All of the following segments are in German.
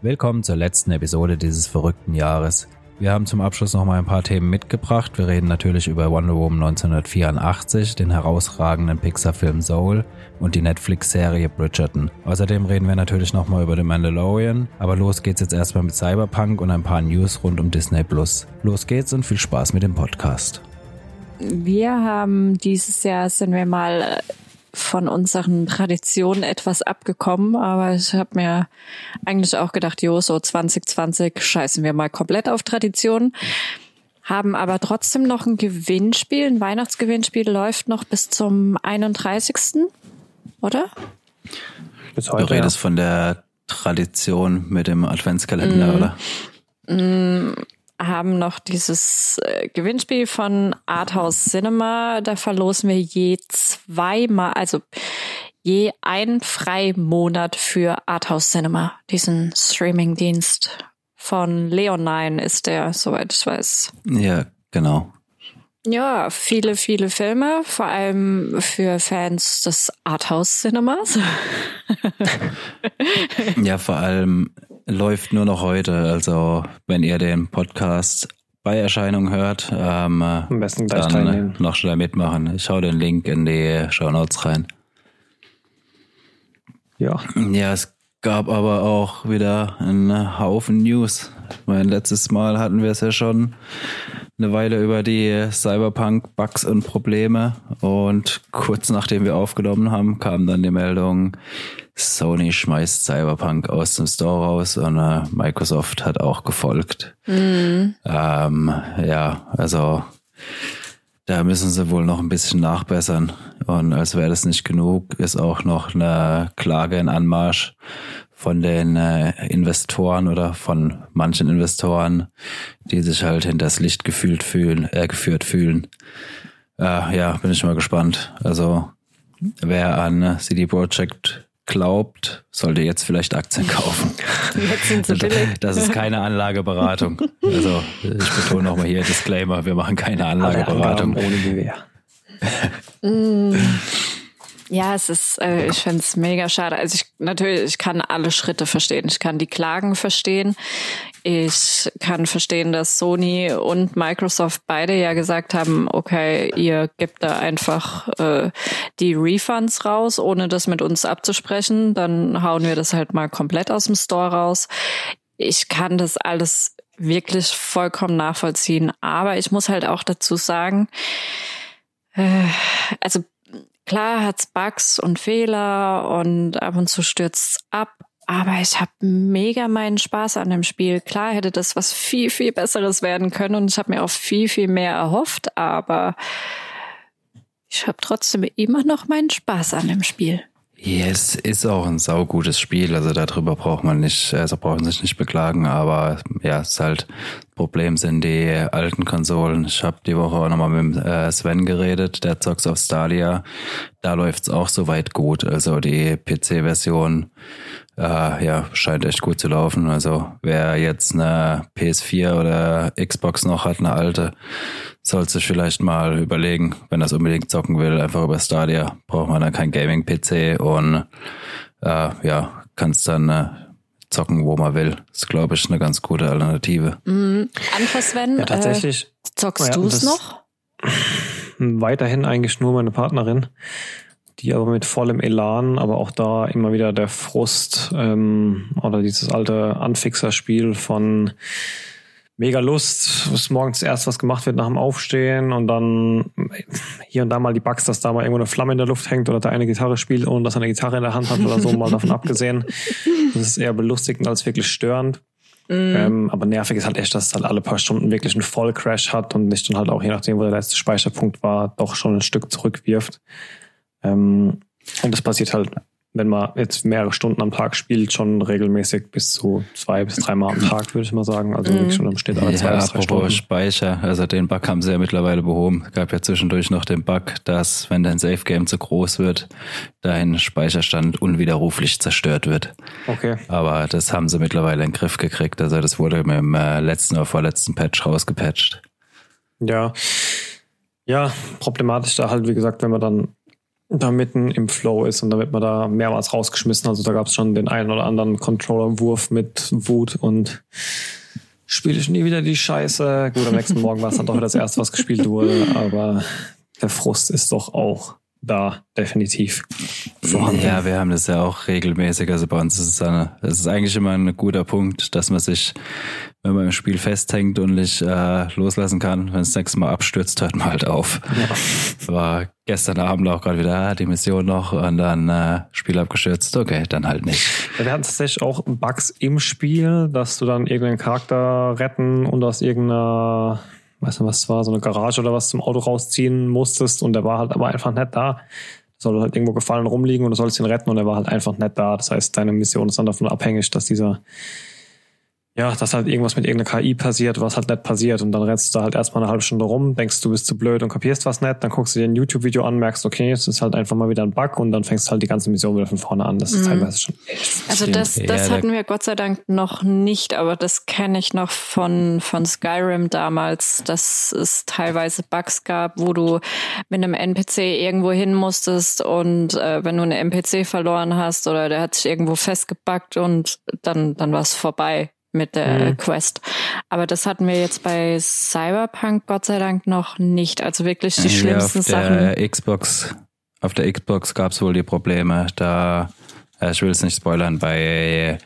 Willkommen zur letzten Episode dieses verrückten Jahres. Wir haben zum Abschluss noch mal ein paar Themen mitgebracht. Wir reden natürlich über Wonder Woman 1984, den herausragenden Pixar-Film Soul und die Netflix-Serie Bridgerton. Außerdem reden wir natürlich noch mal über The Mandalorian. Aber los geht's jetzt erstmal mit Cyberpunk und ein paar News rund um Disney Plus. Los geht's und viel Spaß mit dem Podcast. Wir haben dieses Jahr sind wir mal von unseren Traditionen etwas abgekommen, aber ich habe mir eigentlich auch gedacht, jo, so 2020 scheißen wir mal komplett auf Traditionen. Haben aber trotzdem noch ein Gewinnspiel, ein Weihnachtsgewinnspiel läuft noch bis zum 31. Oder? Bis heute, du redest ja. von der Tradition mit dem Adventskalender, mm. oder? Mm, haben noch dieses äh, Gewinnspiel von Arthouse Cinema. Da verlosen wir je zweimal, also je einen Freimonat für Arthouse Cinema, diesen Streaming-Dienst von Leonine ist der, soweit ich weiß. Ja, genau. Ja, viele, viele Filme, vor allem für Fans des Arthouse Cinemas. ja, vor allem läuft nur noch heute. Also wenn ihr den Podcast bei Erscheinung hört, ähm, Am besten gleich dann teilnehmen. noch schnell mitmachen. Ich hau den Link in die Show Notes rein. Ja. Ja, es gab aber auch wieder einen Haufen News. Mein letztes Mal hatten wir es ja schon eine Weile über die Cyberpunk-Bugs und Probleme und kurz nachdem wir aufgenommen haben, kam dann die Meldung, Sony schmeißt Cyberpunk aus dem Store raus und äh, Microsoft hat auch gefolgt. Mhm. Ähm, ja, also da müssen sie wohl noch ein bisschen nachbessern. Und als wäre das nicht genug, ist auch noch eine Klage in Anmarsch von den äh, Investoren oder von manchen Investoren, die sich halt hinters Licht gefühlt fühlen, äh, geführt fühlen. Äh, ja, bin ich mal gespannt. Also wer an CD Projekt glaubt, sollte jetzt vielleicht Aktien kaufen. Jetzt sind sie billig. Das ist keine Anlageberatung. Also ich betone nochmal hier Disclaimer, wir machen keine Anlageberatung. ohne Gewehr. Ja, es ist, äh, ich finde es mega schade. Also ich natürlich, ich kann alle Schritte verstehen. Ich kann die Klagen verstehen. Ich kann verstehen, dass Sony und Microsoft beide ja gesagt haben, okay, ihr gebt da einfach äh, die Refunds raus, ohne das mit uns abzusprechen. Dann hauen wir das halt mal komplett aus dem Store raus. Ich kann das alles wirklich vollkommen nachvollziehen. Aber ich muss halt auch dazu sagen, äh, also Klar hat's Bugs und Fehler und ab und zu stürzt ab, aber ich habe mega meinen Spaß an dem Spiel. Klar hätte das was viel, viel Besseres werden können und ich habe mir auch viel, viel mehr erhofft, aber ich habe trotzdem immer noch meinen Spaß an dem Spiel. Ja, es ist auch ein saugutes Spiel, also darüber braucht man nicht, also brauchen sich nicht beklagen, aber ja, es ist halt Problem sind die alten Konsolen. Ich habe die Woche auch nochmal mit äh, Sven geredet, der zockt auf Stadia. Da läuft's auch soweit gut. Also die PC-Version äh, ja, scheint echt gut zu laufen. Also wer jetzt eine PS4 oder Xbox noch hat, eine alte, sollte sich vielleicht mal überlegen, wenn er es unbedingt zocken will, einfach über Stadia. Braucht man dann kein Gaming-PC und äh, ja, kannst dann äh, zocken, wo man will. Das ist, glaube ich, eine ganz gute Alternative. Mhm. Anfa Sven, ja, tatsächlich. Äh, zockst ja, du es noch? Weiterhin eigentlich nur meine Partnerin, die aber mit vollem Elan, aber auch da immer wieder der Frust ähm, oder dieses alte Anfixerspiel von mega Lust, was morgens erst was gemacht wird nach dem Aufstehen und dann hier und da mal die Bugs, dass da mal irgendwo eine Flamme in der Luft hängt oder da eine Gitarre spielt, ohne dass er eine Gitarre in der Hand hat oder so, mal davon abgesehen. Das ist eher belustigend als wirklich störend. Mm. Ähm, aber nervig ist halt echt, dass es halt alle paar Stunden wirklich einen Vollcrash hat und nicht dann halt auch, je nachdem, wo der letzte Speicherpunkt war, doch schon ein Stück zurückwirft. Ähm, und das passiert halt wenn man jetzt mehrere Stunden am Tag spielt, schon regelmäßig bis zu zwei bis dreimal am Tag, würde ich mal sagen. Also mhm. schon im Schnitt alle zwei bis drei Stunden. Speicher, also den Bug haben sie ja mittlerweile behoben. Es gab ja zwischendurch noch den Bug, dass wenn dein Safe Game zu groß wird, dein Speicherstand unwiderruflich zerstört wird. Okay. Aber das haben sie mittlerweile in den Griff gekriegt. Also das wurde mit dem äh, letzten oder vorletzten Patch rausgepatcht. Ja. Ja, problematisch da halt, wie gesagt, wenn man dann da mitten im Flow ist und damit man da mehrmals rausgeschmissen. Also da gab es schon den einen oder anderen Controller-Wurf mit Wut und spiele ich nie wieder die Scheiße. Gut, am nächsten Morgen war es dann doch wieder das erste, was gespielt wurde, aber der Frust ist doch auch da definitiv vorhanden. Ja, wir haben das ja auch regelmäßig. Also bei uns ist es, eine, es ist eigentlich immer ein guter Punkt, dass man sich, wenn man im Spiel festhängt und nicht äh, loslassen kann, wenn es das nächste Mal abstürzt, hört man halt auf. Ja. War gestern Abend auch gerade wieder ah, die Mission noch und dann äh, Spiel abgestürzt. Okay, dann halt nicht. Ja, wir hatten tatsächlich auch Bugs im Spiel, dass du dann irgendeinen Charakter retten und aus irgendeiner weiß nicht, was es war, so eine Garage oder was zum Auto rausziehen musstest und der war halt aber einfach nicht da. Soll halt irgendwo gefallen rumliegen und du sollst ihn retten und er war halt einfach nicht da. Das heißt, deine Mission ist dann davon abhängig, dass dieser ja, dass halt irgendwas mit irgendeiner KI passiert, was halt nicht passiert. Und dann rennst du da halt erstmal eine halbe Stunde rum, denkst, du bist zu blöd und kapierst was nicht. Dann guckst du dir ein YouTube-Video an, merkst, okay, es ist halt einfach mal wieder ein Bug und dann fängst du halt die ganze Mission wieder von vorne an. Das ist mhm. teilweise schon echt Also das, das ja, hatten wir Gott sei Dank noch nicht, aber das kenne ich noch von, von Skyrim damals, dass es teilweise Bugs gab, wo du mit einem NPC irgendwo hin musstest und äh, wenn du einen NPC verloren hast oder der hat sich irgendwo festgebackt und dann, dann war es vorbei mit der mhm. Quest. Aber das hatten wir jetzt bei Cyberpunk Gott sei Dank noch nicht. Also wirklich die ja, schlimmsten auf Sachen. Der Xbox, auf der Xbox gab es wohl die Probleme. Da, ich will es nicht spoilern, bei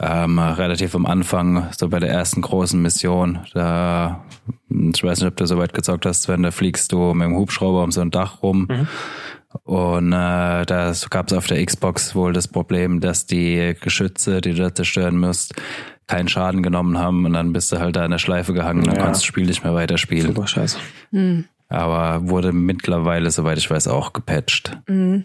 ähm, relativ am Anfang, so bei der ersten großen Mission, da, ich weiß nicht, ob du so weit gezockt hast, wenn da fliegst du mit dem Hubschrauber um so ein Dach rum. Mhm. Und äh, da gab es auf der Xbox wohl das Problem, dass die Geschütze, die du da zerstören musst, keinen Schaden genommen haben und dann bist du halt da in der Schleife gehangen und dann konntest du das Spiel nicht mehr weiterspielen. Super scheiße. Mhm. Aber wurde mittlerweile, soweit ich weiß, auch gepatcht. Mhm.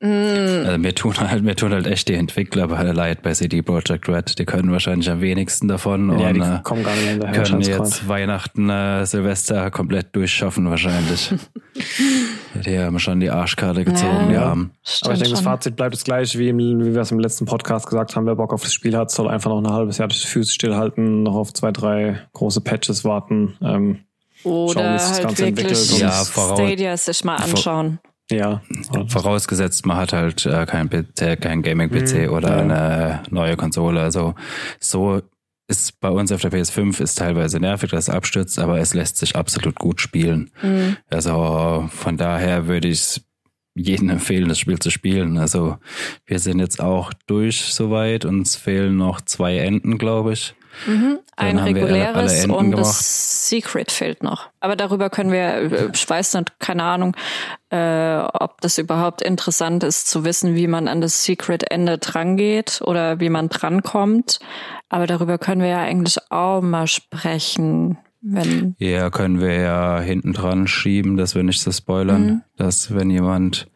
Mm. Also mir tun halt, mir tun halt echt die Entwickler bei leid bei CD Projekt Red. Die können wahrscheinlich am wenigsten davon ja, und die äh, kommen gar nicht hinterher, können jetzt Weihnachten, äh, Silvester komplett durchschaffen wahrscheinlich. die haben schon die Arschkarte gezogen, ja. ja. Aber ich denke, das Fazit bleibt das gleiche, wie, im, wie wir es im letzten Podcast gesagt haben. Wer Bock auf das Spiel hat, soll einfach noch ein halbes Jahr die Füße stillhalten, noch auf zwei, drei große Patches warten. Ähm, oder schauen, halt wirklich ja, Stadia sich mal anschauen. Ja. Vorausgesetzt, man hat halt äh, kein, kein Gaming-PC mhm, oder ja. eine neue Konsole. Also so ist bei uns auf der PS5 ist teilweise nervig, dass es abstürzt, aber es lässt sich absolut gut spielen. Mhm. Also von daher würde ich jedem empfehlen, das Spiel zu spielen. Also wir sind jetzt auch durch soweit. Uns fehlen noch zwei Enden, glaube ich. Mhm. Ein reguläres und gemacht. das Secret fehlt noch. Aber darüber können wir, ich weiß nicht, keine Ahnung, äh, ob das überhaupt interessant ist zu wissen, wie man an das Secret-Ende drangeht oder wie man drankommt. Aber darüber können wir ja eigentlich auch mal sprechen. Wenn ja, können wir ja hinten dran schieben, dass wir nicht so spoilern, mhm. dass wenn jemand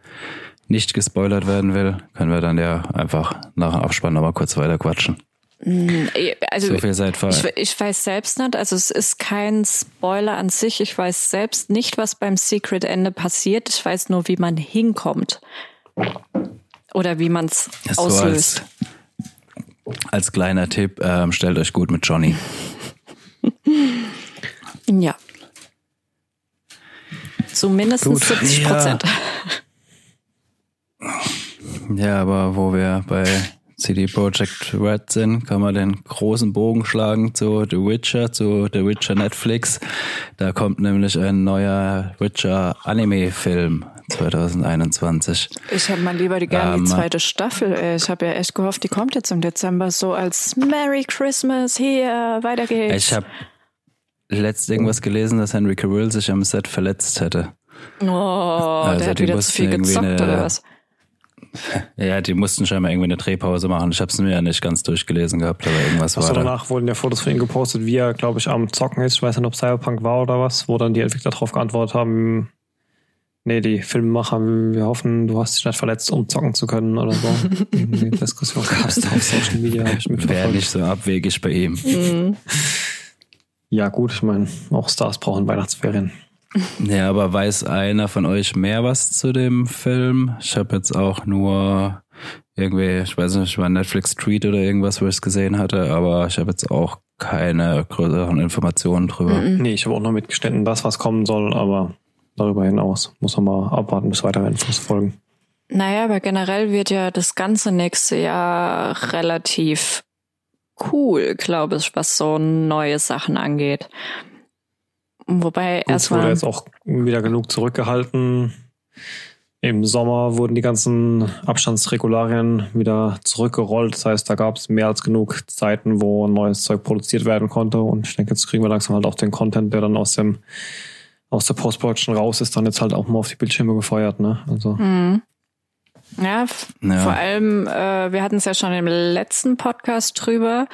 nicht gespoilert werden will, können wir dann ja einfach nach dem Abspann nochmal kurz weiter quatschen. Hm, also so viel seid ich, ich weiß selbst nicht, also es ist kein Spoiler an sich. Ich weiß selbst nicht, was beim Secret Ende passiert. Ich weiß nur, wie man hinkommt. Oder wie man es auslöst. als, als, kleiner Tipp, ähm, stellt euch gut mit Johnny. ja. Zumindest 70 Prozent. Ja. ja, aber wo wir bei CD Projekt Red sind, kann man den großen Bogen schlagen zu The Witcher, zu The Witcher Netflix. Da kommt nämlich ein neuer Witcher Anime-Film 2021. Ich habe mal lieber die gerne ähm, die zweite Staffel. Ich habe ja echt gehofft, die kommt jetzt im Dezember so als Merry Christmas, hier, weiter geht's. Ich habe letzt irgendwas gelesen, dass Henry Cavill sich am Set verletzt hätte. Oh, also der hat wieder zu viel gezockt eine, oder was? Ja, die mussten scheinbar irgendwie eine Drehpause machen. Ich habe es mir ja nicht ganz durchgelesen gehabt, aber irgendwas Achso, war da. danach wurden ja Fotos von ihm gepostet, wie er, glaube ich, am Zocken ist. Ich weiß nicht, ob Cyberpunk war oder was, wo dann die Entwickler darauf geantwortet haben, nee, die Filmemacher, wir hoffen, du hast dich nicht verletzt, um zocken zu können oder so. Die Diskussion gab es da auf Social Media, habe ich Wäre nicht so abwegig bei ihm. Mhm. Ja gut, ich meine, auch Stars brauchen Weihnachtsferien. Ja, aber weiß einer von euch mehr was zu dem Film? Ich habe jetzt auch nur irgendwie, ich weiß nicht, war Netflix Tweet oder irgendwas, wo ich es gesehen hatte, aber ich habe jetzt auch keine größeren Informationen drüber. Nee, ich habe auch nur mitgestellt, das, was kommen soll, aber darüber hinaus muss man mal abwarten, bis weitere Infos folgen. Naja, aber generell wird ja das ganze nächste Jahr relativ cool, glaube ich, was so neue Sachen angeht. Wobei erstmal. wurde jetzt auch wieder genug zurückgehalten. Im Sommer wurden die ganzen Abstandsregularien wieder zurückgerollt. Das heißt, da gab es mehr als genug Zeiten, wo neues Zeug produziert werden konnte. Und ich denke, jetzt kriegen wir langsam halt auch den Content, der dann aus dem aus der Post-Production raus ist, dann jetzt halt auch mal auf die Bildschirme gefeuert. Ne? Also. Mhm. Ja, ja, vor allem, äh, wir hatten es ja schon im letzten Podcast drüber.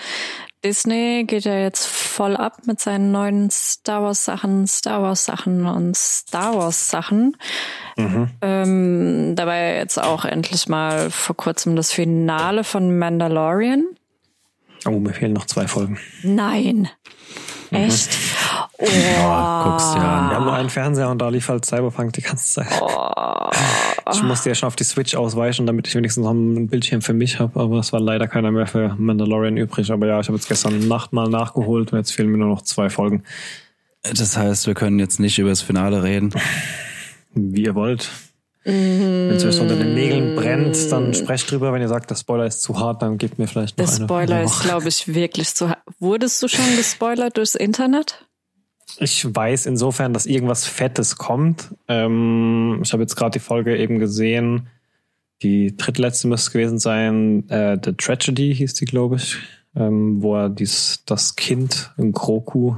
Disney geht ja jetzt voll ab mit seinen neuen Star Wars Sachen, Star Wars Sachen und Star Wars Sachen. Mhm. Ähm, dabei jetzt auch endlich mal vor kurzem das Finale von Mandalorian. Oh, mir fehlen noch zwei Folgen. Nein. Mhm. Echt? Oh. oh guckst ja an. Wir haben nur einen Fernseher und da lief halt Cyberpunk die ganze Zeit. Oh. Ich musste ja schon auf die Switch ausweichen, damit ich wenigstens noch ein Bildschirm für mich habe, aber es war leider keiner mehr für Mandalorian übrig. Aber ja, ich habe jetzt gestern Nacht mal nachgeholt und jetzt fehlen mir nur noch zwei Folgen. Das heißt, wir können jetzt nicht über das Finale reden. Wie ihr wollt. Wenn es euch unter den Nägeln brennt, dann sprecht drüber. Wenn ihr sagt, der Spoiler ist zu hart, dann gebt mir vielleicht noch der eine. Der Spoiler ist, glaube ich, wirklich zu hart. Wurdest du schon gespoilert durchs Internet? Ich weiß insofern, dass irgendwas Fettes kommt. Ähm, ich habe jetzt gerade die Folge eben gesehen. Die drittletzte müsste gewesen sein. Äh, The Tragedy hieß die, glaube ich. Ähm, wo er dies, das Kind in Kroku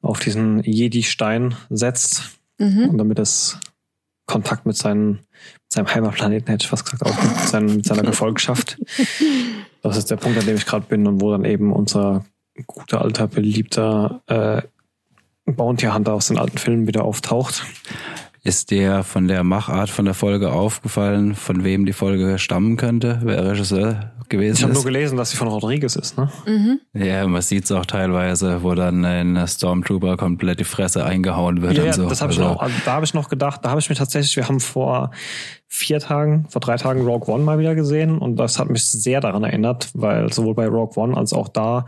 auf diesen Jedi-Stein setzt. Mhm. Und damit es Kontakt mit, seinen, mit seinem Heimatplaneten, hätte ich fast gesagt, auch mit, seinen, mit seiner Gefolgschaft. Das ist der Punkt, an dem ich gerade bin und wo dann eben unser guter, alter, beliebter äh, Bounty Hunter aus den alten Filmen wieder auftaucht. Ist dir von der Machart von der Folge aufgefallen, von wem die Folge stammen könnte, wer Regisseur gewesen ist? Ich habe nur gelesen, dass sie von Rodriguez ist, ne? Mhm. Ja, man sieht es auch teilweise, wo dann ein Stormtrooper komplett die Fresse eingehauen wird ja, und so. Das hab also, ich noch, also da habe ich noch gedacht, da habe ich mir tatsächlich, wir haben vor vier Tagen, vor drei Tagen Rogue One mal wieder gesehen und das hat mich sehr daran erinnert, weil sowohl bei Rogue One als auch da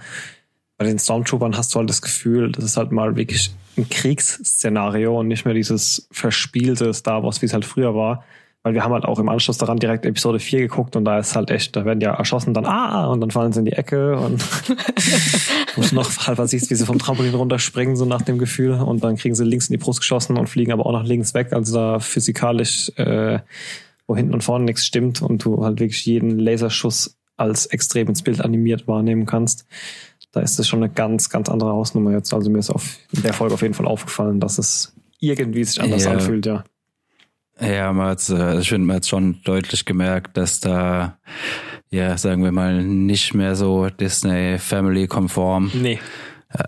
bei den Stormtroopern hast du halt das Gefühl, das ist halt mal wirklich ein Kriegsszenario und nicht mehr dieses verspielte Star Wars, wie es halt früher war. Weil wir haben halt auch im Anschluss daran direkt Episode 4 geguckt und da ist halt echt, da werden ja erschossen, dann ah, und dann fallen sie in die Ecke und du noch halber siehst, wie sie vom Trampolin runterspringen, so nach dem Gefühl, und dann kriegen sie links in die Brust geschossen und fliegen aber auch nach links weg, also da physikalisch, äh, wo hinten und vorne nichts stimmt und du halt wirklich jeden Laserschuss als extrem ins Bild animiert wahrnehmen kannst da ist es schon eine ganz, ganz andere Hausnummer jetzt. Also mir ist auf in der Folge auf jeden Fall aufgefallen, dass es irgendwie sich anders ja. anfühlt, ja. Ja, man hat, also ich finde, man hat schon deutlich gemerkt, dass da, ja, sagen wir mal, nicht mehr so Disney Family konform. Nee.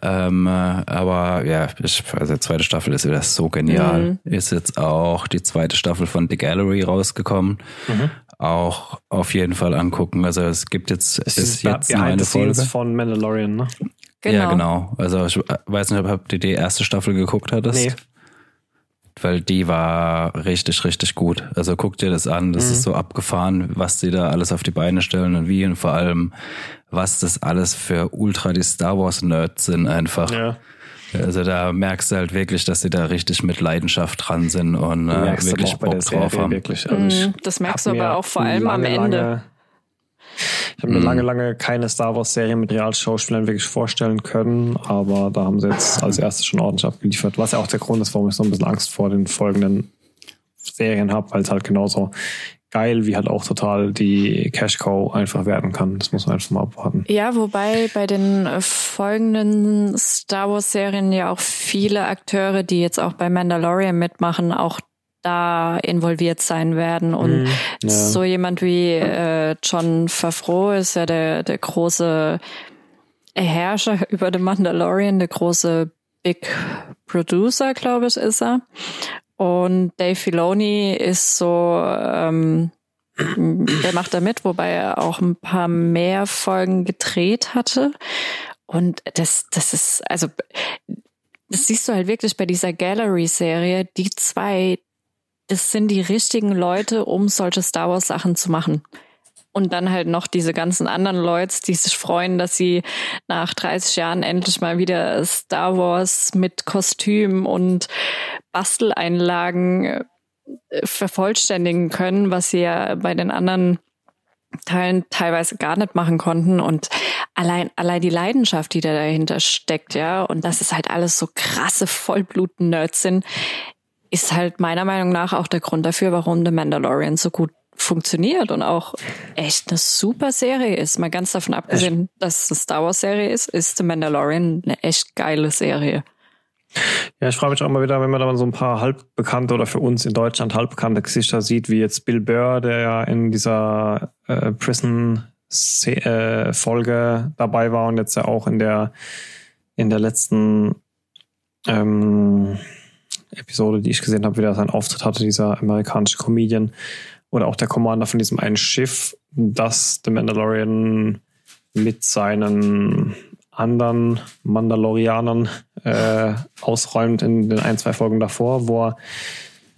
Ähm, aber ja, ich, also die zweite Staffel ist wieder so genial. Mhm. Ist jetzt auch die zweite Staffel von The Gallery rausgekommen. Mhm auch auf jeden Fall angucken. Also es gibt jetzt, es ist jetzt nur eine Folge. von Mandalorian, ne? Genau. Ja, genau. Also ich weiß nicht, ob du die erste Staffel geguckt hattest. Nee. Weil die war richtig, richtig gut. Also guck dir das an. Das mhm. ist so abgefahren, was die da alles auf die Beine stellen und wie und vor allem, was das alles für ultra die Star Wars Nerds sind einfach. Ja. Also da merkst du halt wirklich, dass sie da richtig mit Leidenschaft dran sind und äh, wirklich Bock drauf haben. Wirklich. Also mhm, das merkst du aber auch vor allem lange, am Ende. Lange, ich habe mir mhm. lange, lange keine Star Wars Serie mit Realschauspielern wirklich vorstellen können, aber da haben sie jetzt als erstes schon ordentlich abgeliefert, was ja auch der Grund ist, warum ich so ein bisschen Angst vor den folgenden Serien habe, weil es halt genauso geil, wie halt auch total die Cash Cow einfach werden kann. Das muss man einfach mal abwarten. Ja, wobei bei den äh, folgenden Star Wars Serien ja auch viele Akteure, die jetzt auch bei Mandalorian mitmachen, auch da involviert sein werden. Und mm, ja. so jemand wie äh, John Favreau ist ja der, der große Herrscher über den Mandalorian, der große Big Producer, glaube ich, ist er. Und Dave Filoni ist so, ähm, der macht da mit, wobei er auch ein paar mehr Folgen gedreht hatte. Und das, das ist, also, das siehst du halt wirklich bei dieser Gallery-Serie. Die zwei, das sind die richtigen Leute, um solche Star Wars-Sachen zu machen. Und dann halt noch diese ganzen anderen Leute, die sich freuen, dass sie nach 30 Jahren endlich mal wieder Star Wars mit Kostüm und Basteleinlagen äh, vervollständigen können, was sie ja bei den anderen Teilen teilweise gar nicht machen konnten. Und allein allein die Leidenschaft, die da dahinter steckt, ja, und das ist halt alles so krasse Vollblut-Nerds sind, ist halt meiner Meinung nach auch der Grund dafür, warum The Mandalorian so gut funktioniert und auch echt eine super Serie ist. Mal ganz davon abgesehen, dass es eine Star Wars Serie ist, ist The Mandalorian eine echt geile Serie. Ja, ich frage mich auch mal wieder, wenn man da mal so ein paar halbbekannte oder für uns in Deutschland halbbekannte Gesichter sieht, wie jetzt Bill Burr, der ja in dieser äh, Prison-Folge äh, dabei war und jetzt ja auch in der in der letzten ähm, Episode, die ich gesehen habe, wieder seinen Auftritt hatte, dieser amerikanische Comedian oder auch der Commander von diesem einen Schiff, das The Mandalorian mit seinen anderen Mandalorianern äh, ausräumt in den ein, zwei Folgen davor, wo er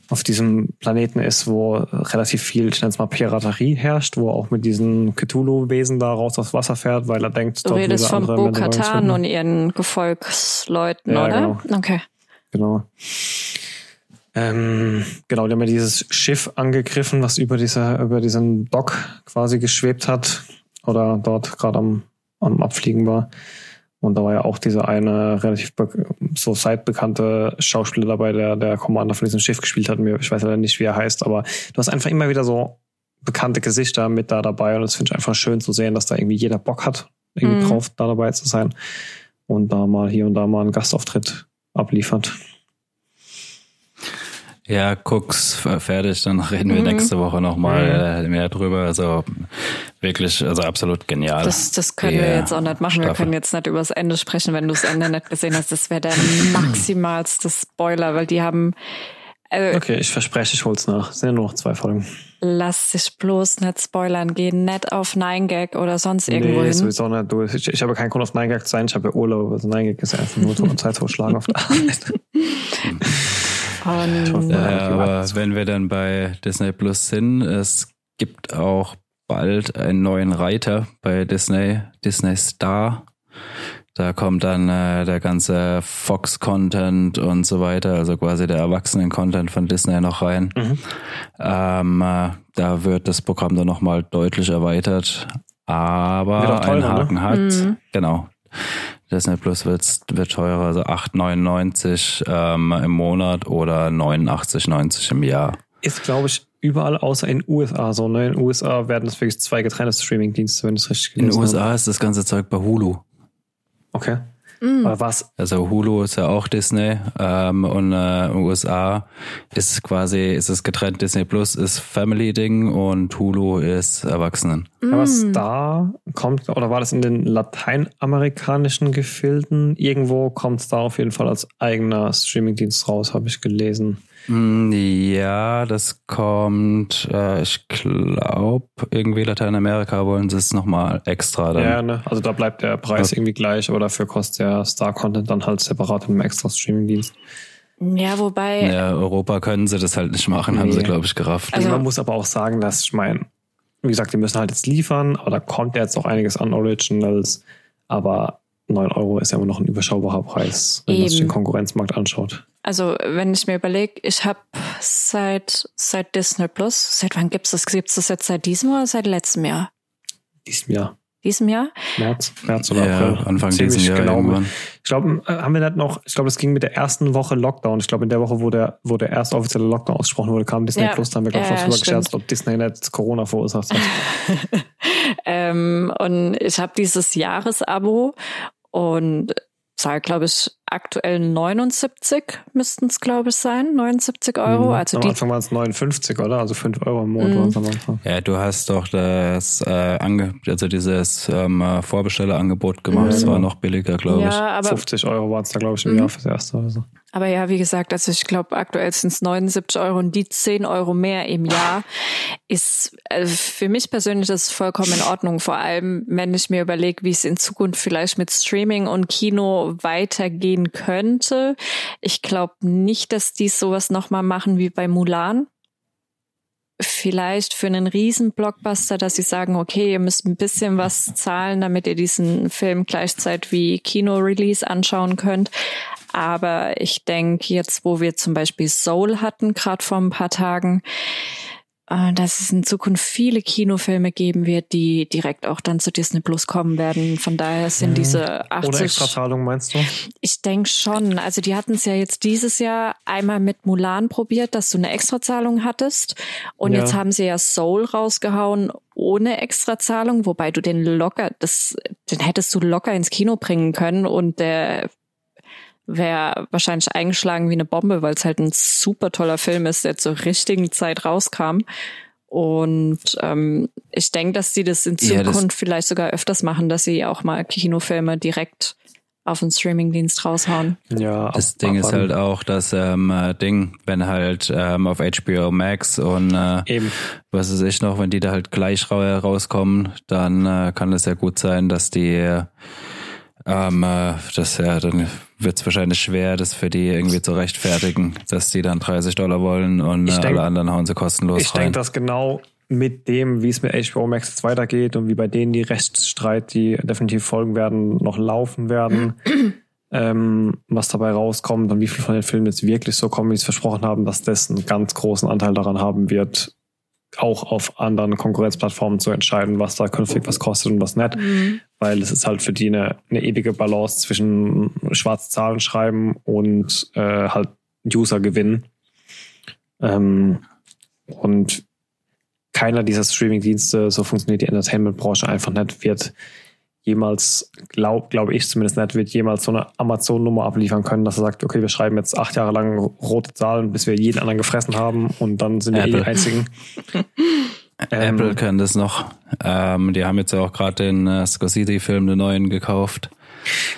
auf diesem Planeten ist, wo relativ viel, ich nenne es mal Piraterie herrscht, wo er auch mit diesen Cthulhu-Wesen da raus aufs Wasser fährt, weil er denkt, du dort redest von Bo-Katan und ihren Gefolgsleuten, ja, oder? Genau. Okay. Genau. Ähm, genau, die haben ja dieses Schiff angegriffen, was über dieser, über diesen Dock quasi geschwebt hat oder dort gerade am, am Abfliegen war. Und da war ja auch dieser eine relativ so side-bekannte Schauspieler dabei, der der Commander von diesem Schiff gespielt hat. Ich weiß leider nicht, wie er heißt, aber du hast einfach immer wieder so bekannte Gesichter mit da dabei und das finde ich einfach schön zu sehen, dass da irgendwie jeder Bock hat, irgendwie mhm. drauf da dabei zu sein und da mal hier und da mal einen Gastauftritt abliefert. Ja, guck's fertig, dann reden wir mhm. nächste Woche nochmal mhm. mehr drüber. Also wirklich, also absolut genial. Das, das können wir jetzt auch nicht machen. Staffel. Wir können jetzt nicht übers Ende sprechen, wenn du das Ende nicht gesehen hast. Das wäre der maximalste Spoiler, weil die haben. Äh, okay, ich verspreche, ich hol's nach. Es sind ja nur noch zwei Folgen. Lass dich bloß nicht spoilern. Geh nicht auf 9gag oder sonst irgendwo nee, hin. sowieso nicht. Du, ich, ich habe keinen Grund auf 9gag zu sein. Ich habe ja Urlaub. Also 9gag ist einfach nur Zeit totschlagen auf der Arbeit. Und ja, aber wenn wir dann bei Disney Plus sind, es gibt auch bald einen neuen Reiter bei Disney, Disney Star. Da kommt dann äh, der ganze Fox-Content und so weiter, also quasi der Erwachsenen-Content von Disney noch rein. Mhm. Ähm, äh, da wird das Programm dann nochmal deutlich erweitert, aber teurer, einen ne? Haken ne? hat. Mhm. Genau. Disney Plus wird, wird teurer, also 8,99 ähm, im Monat oder 89,90 im Jahr. Ist, glaube ich, überall außer in USA so. Ne? In den USA werden es wirklich zwei getrennte Streaming-Dienste, wenn ich es richtig gelesen In den USA habe. ist das ganze Zeug bei Hulu. Okay. Mhm. Was? Also Hulu ist ja auch Disney ähm, und äh, in den USA ist es quasi, ist es getrennt, Disney Plus ist Family-Ding und Hulu ist Erwachsenen. Mhm. Aber Star kommt, oder war das in den lateinamerikanischen Gefilden? Irgendwo kommt es da auf jeden Fall als eigener Streamingdienst raus, habe ich gelesen. Ja, das kommt, äh, ich glaube, irgendwie Lateinamerika wollen sie es nochmal extra dann. Ja, ne? Also da bleibt der Preis ja. irgendwie gleich, aber dafür kostet der Star-Content dann halt separat im extra Streaming-Dienst. Ja, wobei. Ja, Europa können sie das halt nicht machen, nee. haben sie, glaube ich, gerafft. Also man muss aber auch sagen, dass, ich meine, wie gesagt, die müssen halt jetzt liefern, aber da kommt ja jetzt auch einiges an Originals, aber 9 Euro ist ja immer noch ein überschaubarer Preis, wenn Eben. man sich den Konkurrenzmarkt anschaut. Also wenn ich mir überlege, ich habe seit seit Disney Plus, seit wann gibt's das? Gibt's das jetzt seit diesem oder seit letztem Jahr? Diesem Jahr. Diesem Jahr? März, März oder ja, April. Anfang Ziemlich Jahr genau. Irgendwann. Ich glaube, äh, haben wir das noch, ich glaube, das ging mit der ersten Woche Lockdown. Ich glaube, in der Woche, wo der, wo der erste offizielle Lockdown ausgesprochen wurde, kam Disney ja, Plus, da haben wir, glaube ich, ja, drüber gescherzt, ob Disney nicht Corona verursacht hat. ähm, und ich habe dieses Jahresabo und zahle, glaube ich, aktuell 79 müssten es, glaube ich, sein. 79 Euro. Mhm. Also am Anfang waren es 59, oder? Also 5 Euro im Monat mhm. waren es am Anfang. Ja, du hast doch das äh, Ange also dieses ähm, Vorbestellerangebot gemacht. Es mhm. war noch billiger, glaube ja, ich. Aber 50 Euro waren es da, glaube ich, im mhm. Jahr fürs erste oder so. Aber ja, wie gesagt, also ich glaube, aktuell sind es 79 Euro und die 10 Euro mehr im Jahr ist also für mich persönlich ist vollkommen in Ordnung. Vor allem, wenn ich mir überlege, wie es in Zukunft vielleicht mit Streaming und Kino weitergehen könnte. Ich glaube nicht, dass die sowas nochmal machen wie bei Mulan vielleicht für einen riesen Blockbuster, dass sie sagen, okay, ihr müsst ein bisschen was zahlen, damit ihr diesen Film gleichzeitig wie Kino-Release anschauen könnt. Aber ich denke, jetzt, wo wir zum Beispiel Soul hatten, gerade vor ein paar Tagen, dass es in Zukunft viele Kinofilme geben wird, die direkt auch dann zu Disney Plus kommen werden. Von daher sind mhm. diese 80... Ohne Extrazahlung meinst du? Ich denke schon. Also die hatten es ja jetzt dieses Jahr einmal mit Mulan probiert, dass du eine Extrazahlung hattest. Und ja. jetzt haben sie ja Soul rausgehauen ohne Extrazahlung, wobei du den locker, das, den hättest du locker ins Kino bringen können und der wäre wahrscheinlich eingeschlagen wie eine Bombe, weil es halt ein super toller Film ist, der zur richtigen Zeit rauskam. Und ähm, ich denke, dass sie das in Zukunft ja, das vielleicht sogar öfters machen, dass sie auch mal Kinofilme direkt auf den Streamingdienst raushauen. Ja, das Ding ist halt auch das ähm, äh, Ding, wenn halt ähm, auf HBO Max und äh, Eben. was weiß ich noch, wenn die da halt gleich rauskommen, dann äh, kann es ja gut sein, dass die ähm, äh, das ja, dann wird es wahrscheinlich schwer, das für die irgendwie zu rechtfertigen, dass die dann 30 Dollar wollen und äh, denk, alle anderen hauen sie kostenlos ich rein. Ich denke, dass genau mit dem, wie es mit HBO Max jetzt weitergeht und wie bei denen die Rechtsstreit, die definitiv folgen werden, noch laufen werden, ähm, was dabei rauskommt und wie viel von den Filmen jetzt wirklich so kommen, wie sie es versprochen haben, dass das einen ganz großen Anteil daran haben wird, auch auf anderen Konkurrenzplattformen zu entscheiden, was da künftig was kostet und was nicht. Mhm. Weil es ist halt für die eine, eine ewige Balance zwischen schwarze Zahlen schreiben und äh, halt User gewinnen. Ähm, und keiner dieser Streaming-Dienste, so funktioniert die Entertainment-Branche einfach nicht, wird jemals, glaube glaub ich zumindest nicht, wird jemals so eine Amazon-Nummer abliefern können, dass er sagt, okay, wir schreiben jetzt acht Jahre lang rote Zahlen, bis wir jeden anderen gefressen haben und dann sind wir eh die einzigen. Apple ähm, kann das noch. Ähm, die haben jetzt ja auch gerade den äh, Scorsese-Film, den neuen, gekauft.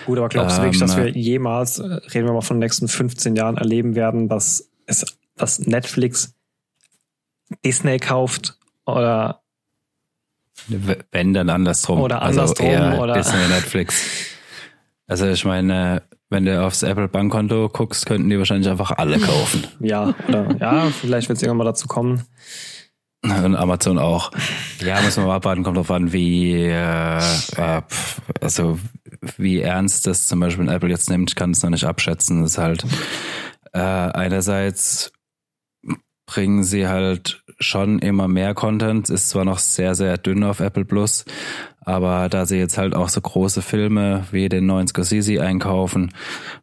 Gut, aber glaubst du wirklich, dass wir ähm, jemals, äh, reden wir mal von den nächsten 15 Jahren, erleben werden, dass es, dass Netflix Disney kauft oder wenn dann andersrum. Oder also andersrum. Also eher oder Disney, Netflix. Also ich meine, wenn du aufs Apple Bankkonto guckst, könnten die wahrscheinlich einfach alle kaufen. Ja, oder ja, vielleicht wird es irgendwann mal dazu kommen. Und Amazon auch. Ja, muss man mal abwarten, kommt drauf an, wie, äh, äh, also wie ernst das zum Beispiel Apple jetzt nimmt, ich kann es noch nicht abschätzen. Das ist halt äh, einerseits bringen sie halt schon immer mehr Content. Ist zwar noch sehr, sehr dünn auf Apple Plus, aber da sie jetzt halt auch so große Filme wie den neuen Scorsese einkaufen,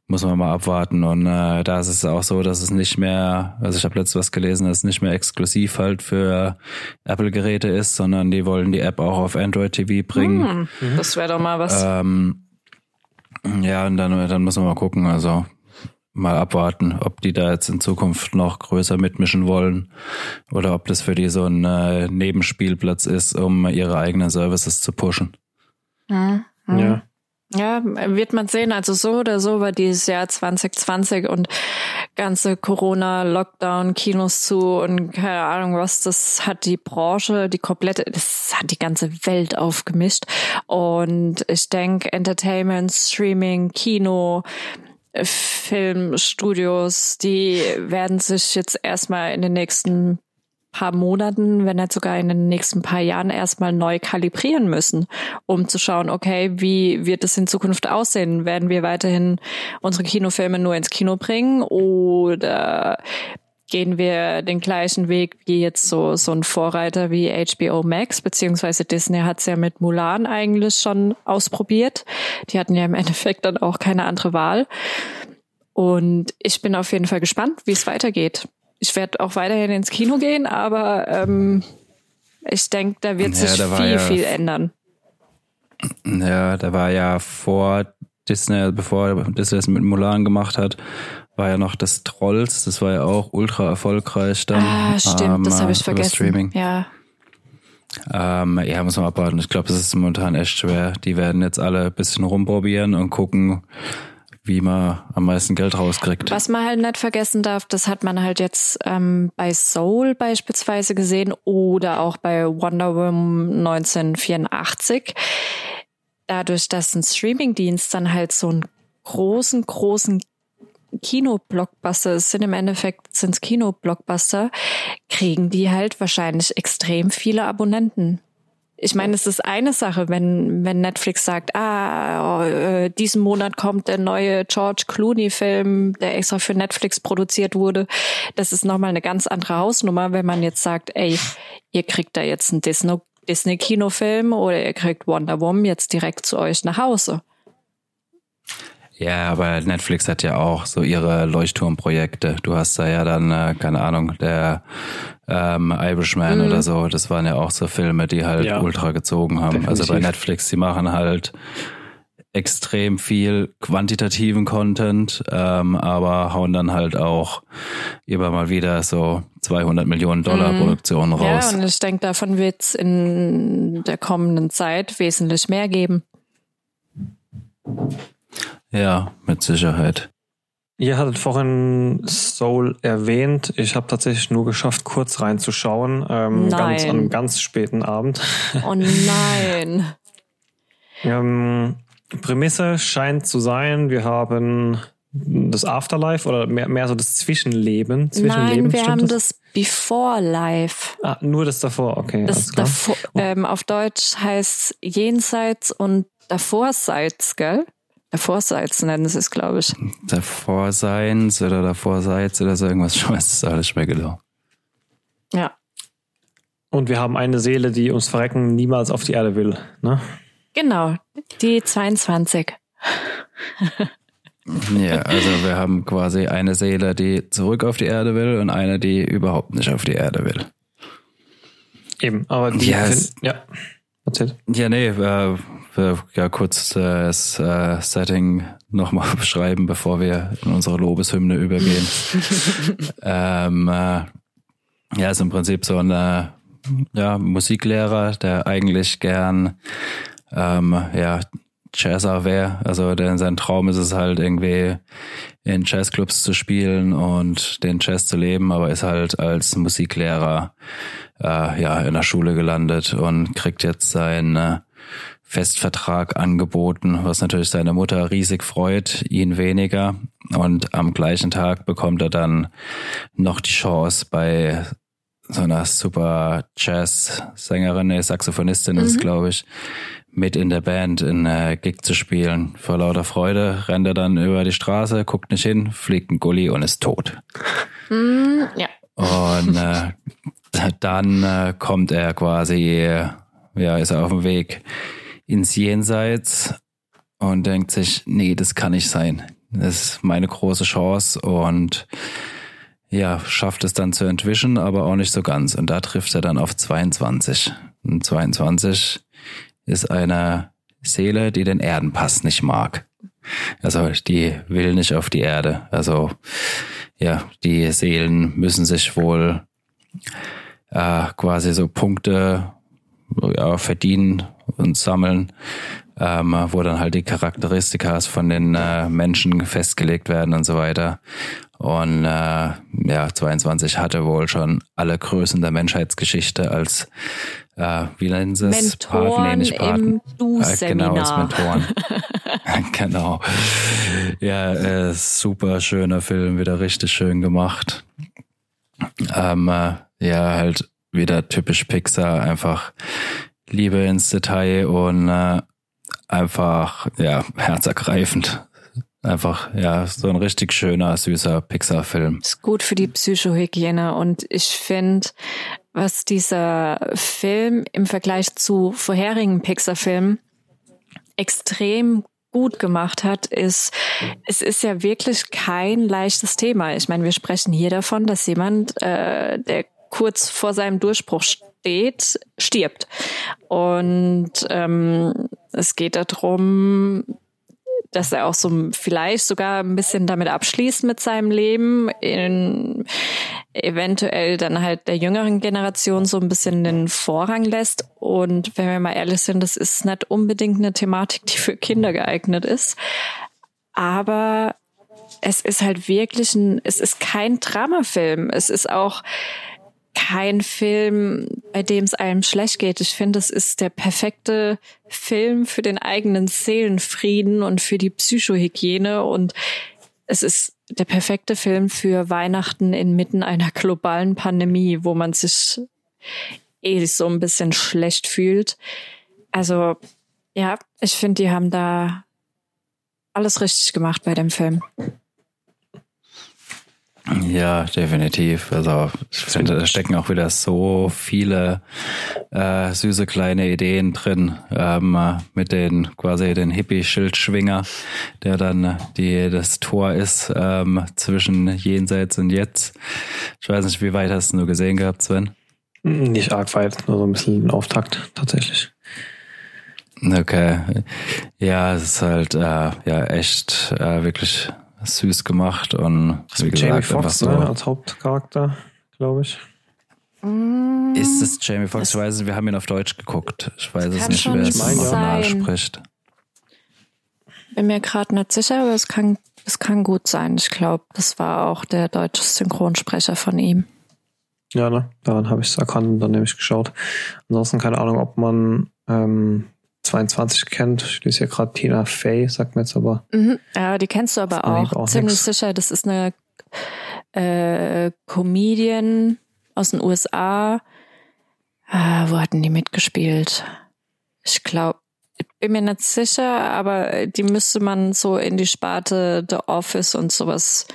muss man mal abwarten. Und äh, da ist es auch so, dass es nicht mehr, also ich habe letztes was gelesen, dass es nicht mehr exklusiv halt für Apple-Geräte ist, sondern die wollen die App auch auf Android TV bringen. Hm, das wäre doch mal was. Ähm, ja, und dann, dann muss man mal gucken. Also mal abwarten, ob die da jetzt in Zukunft noch größer mitmischen wollen oder ob das für die so ein äh, Nebenspielplatz ist, um ihre eigenen Services zu pushen. Mhm. Ja. Ja, wird man sehen. Also so oder so war dieses Jahr 2020 und ganze Corona, Lockdown, Kinos zu und keine Ahnung was, das hat die Branche, die komplette, das hat die ganze Welt aufgemischt. Und ich denke, Entertainment, Streaming, Kino, Filmstudios, die werden sich jetzt erstmal in den nächsten paar Monaten, wenn nicht sogar in den nächsten paar Jahren erstmal neu kalibrieren müssen, um zu schauen, okay, wie wird es in Zukunft aussehen? Werden wir weiterhin unsere Kinofilme nur ins Kino bringen oder gehen wir den gleichen Weg wie jetzt so, so ein Vorreiter wie HBO Max, beziehungsweise Disney hat es ja mit Mulan eigentlich schon ausprobiert. Die hatten ja im Endeffekt dann auch keine andere Wahl. Und ich bin auf jeden Fall gespannt, wie es weitergeht. Ich werde auch weiterhin ins Kino gehen, aber ähm, ich denke, da wird sich ja, viel, ja, viel ändern. Ja, da war ja vor Disney, bevor Disney das mit Mulan gemacht hat, war ja noch das Trolls, das war ja auch ultra erfolgreich dann. Ah, stimmt, ähm, das habe ich vergessen. Streaming. Ja. Ähm, ja, muss man abwarten. Ich glaube, es ist momentan echt schwer. Die werden jetzt alle ein bisschen rumprobieren und gucken, wie man am meisten Geld rauskriegt. Was man halt nicht vergessen darf, das hat man halt jetzt ähm, bei Soul beispielsweise gesehen oder auch bei Wonder Woman 1984. Dadurch, dass ein Streamingdienst dann halt so einen großen, großen Kino-Blockbuster, es sind im Endeffekt sind's Kino-Blockbuster, kriegen die halt wahrscheinlich extrem viele Abonnenten. Ich meine, es ist eine Sache, wenn, wenn Netflix sagt, ah, äh, diesen Monat kommt der neue George Clooney-Film, der extra für Netflix produziert wurde. Das ist nochmal eine ganz andere Hausnummer, wenn man jetzt sagt, ey, ihr kriegt da jetzt einen Disney Disney-Kinofilm oder ihr kriegt Wonder Woman jetzt direkt zu euch nach Hause. Ja, aber Netflix hat ja auch so ihre Leuchtturmprojekte. Du hast da ja dann, äh, keine Ahnung, der ähm, Irishman mhm. oder so. Das waren ja auch so Filme, die halt ja. ultra gezogen haben. Definitiv. Also bei Netflix, die machen halt extrem viel quantitativen Content, ähm, aber hauen dann halt auch immer mal wieder so 200 Millionen Dollar mhm. Produktionen raus. Ja, und ich denke, davon wird es in der kommenden Zeit wesentlich mehr geben. Ja, mit Sicherheit. Ihr hattet vorhin Soul erwähnt. Ich habe tatsächlich nur geschafft, kurz reinzuschauen. Ähm, nein. Ganz, an einem ganz späten Abend. Oh nein. ähm, Prämisse scheint zu sein, wir haben das Afterlife oder mehr, mehr so das Zwischenleben. Zwischenleben Nein, wir haben das? das Before Life. Ah, nur das davor, okay. Das davor, ähm, auf Deutsch heißt jenseits und davorseits, gell? Davorseits nennen sie es, glaube ich. Davorseins oder davorseits oder so irgendwas, ich weiß es alles mehr genau. Ja. Und wir haben eine Seele, die ums Verrecken niemals auf die Erde will, ne? Genau, die 22. ja, also wir haben quasi eine Seele, die zurück auf die Erde will und eine, die überhaupt nicht auf die Erde will. Eben, aber die yes. ja. Erzählt. Ja, nee, äh, ja kurz äh, das äh, Setting nochmal beschreiben, bevor wir in unsere Lobeshymne übergehen. ähm, äh, ja, ist im Prinzip so ein äh, ja, Musiklehrer, der eigentlich gern ähm, ja, Jazzer wäre. Also denn sein Traum ist es halt irgendwie in Jazzclubs zu spielen und den Jazz zu leben, aber ist halt als Musiklehrer äh, ja in der Schule gelandet und kriegt jetzt seinen äh, Festvertrag angeboten, was natürlich seine Mutter riesig freut, ihn weniger. Und am gleichen Tag bekommt er dann noch die Chance bei so einer super Jazz-Sängerin, nee, Saxophonistin mhm. ist, glaube ich, mit in der Band in äh, Gig zu spielen. Vor lauter Freude rennt er dann über die Straße, guckt nicht hin, fliegt ein Gully und ist tot. Mm, ja. Und äh, dann äh, kommt er quasi, ja, ist er auf dem Weg ins Jenseits und denkt sich, nee, das kann nicht sein. Das ist meine große Chance und ja, schafft es dann zu entwischen, aber auch nicht so ganz. Und da trifft er dann auf 22. Und 22 ist eine Seele, die den Erdenpass nicht mag. Also die will nicht auf die Erde. Also ja, die Seelen müssen sich wohl äh, quasi so Punkte ja, verdienen und sammeln, ähm, wo dann halt die Charakteristikas von den äh, Menschen festgelegt werden und so weiter. Und äh, ja, 22 hatte wohl schon alle Größen der Menschheitsgeschichte als äh, wie nennen sie es? Mentoren Paten, nee, nicht Paten. Im äh, genau, als Mentoren. genau. Ja, äh, super schöner Film, wieder richtig schön gemacht. Ähm, äh, ja, halt wieder typisch Pixar, einfach Liebe ins Detail und äh, einfach, ja, herzergreifend. Einfach, ja, so ein richtig schöner, süßer Pixar-Film. Ist gut für die Psychohygiene und ich finde, was dieser Film im Vergleich zu vorherigen Pixar-Filmen extrem gut gemacht hat, ist, es ist ja wirklich kein leichtes Thema. Ich meine, wir sprechen hier davon, dass jemand, äh, der kurz vor seinem Durchbruch steht, stirbt. Und ähm, es geht darum, dass er auch so vielleicht sogar ein bisschen damit abschließt mit seinem Leben, in, eventuell dann halt der jüngeren Generation so ein bisschen den Vorrang lässt. Und wenn wir mal ehrlich sind, das ist nicht unbedingt eine Thematik, die für Kinder geeignet ist. Aber es ist halt wirklich ein, es ist kein Dramafilm. Es ist auch, kein Film, bei dem es einem schlecht geht. Ich finde, es ist der perfekte Film für den eigenen Seelenfrieden und für die Psychohygiene und es ist der perfekte Film für Weihnachten inmitten einer globalen Pandemie, wo man sich eh so ein bisschen schlecht fühlt. Also, ja, ich finde, die haben da alles richtig gemacht bei dem Film. Ja, definitiv. Also ich finde, da stecken auch wieder so viele äh, süße kleine Ideen drin. Ähm, mit den quasi den Hippie-Schildschwinger, der dann die das Tor ist ähm, zwischen jenseits und jetzt. Ich weiß nicht, wie weit hast du nur gesehen gehabt, Sven? Nicht arg weit, nur so ein bisschen ein Auftakt tatsächlich. Okay. Ja, es ist halt äh, ja echt äh, wirklich süß gemacht und wie gesagt, Jamie Foxx so ne, als Hauptcharakter, glaube ich. Ist es Jamie Foxx? Ich weiß, wir haben ihn auf Deutsch geguckt. Ich weiß es nicht, wer es im Original spricht. Bin mir gerade nicht sicher, aber es kann, es kann gut sein. Ich glaube, das war auch der deutsche Synchronsprecher von ihm. Ja, ne? Daran habe ich es erkannt und dann nämlich geschaut. Ansonsten keine Ahnung, ob man ähm, 22 kennt. Ich lese hier gerade Tina Fey, sagt mir jetzt aber. Mhm. Ja, die kennst du aber auch. auch. Ziemlich nix. sicher. Das ist eine äh, Comedian aus den USA. Ah, wo hatten die mitgespielt? Ich glaube, ich bin mir nicht sicher, aber die müsste man so in die Sparte The Office und sowas,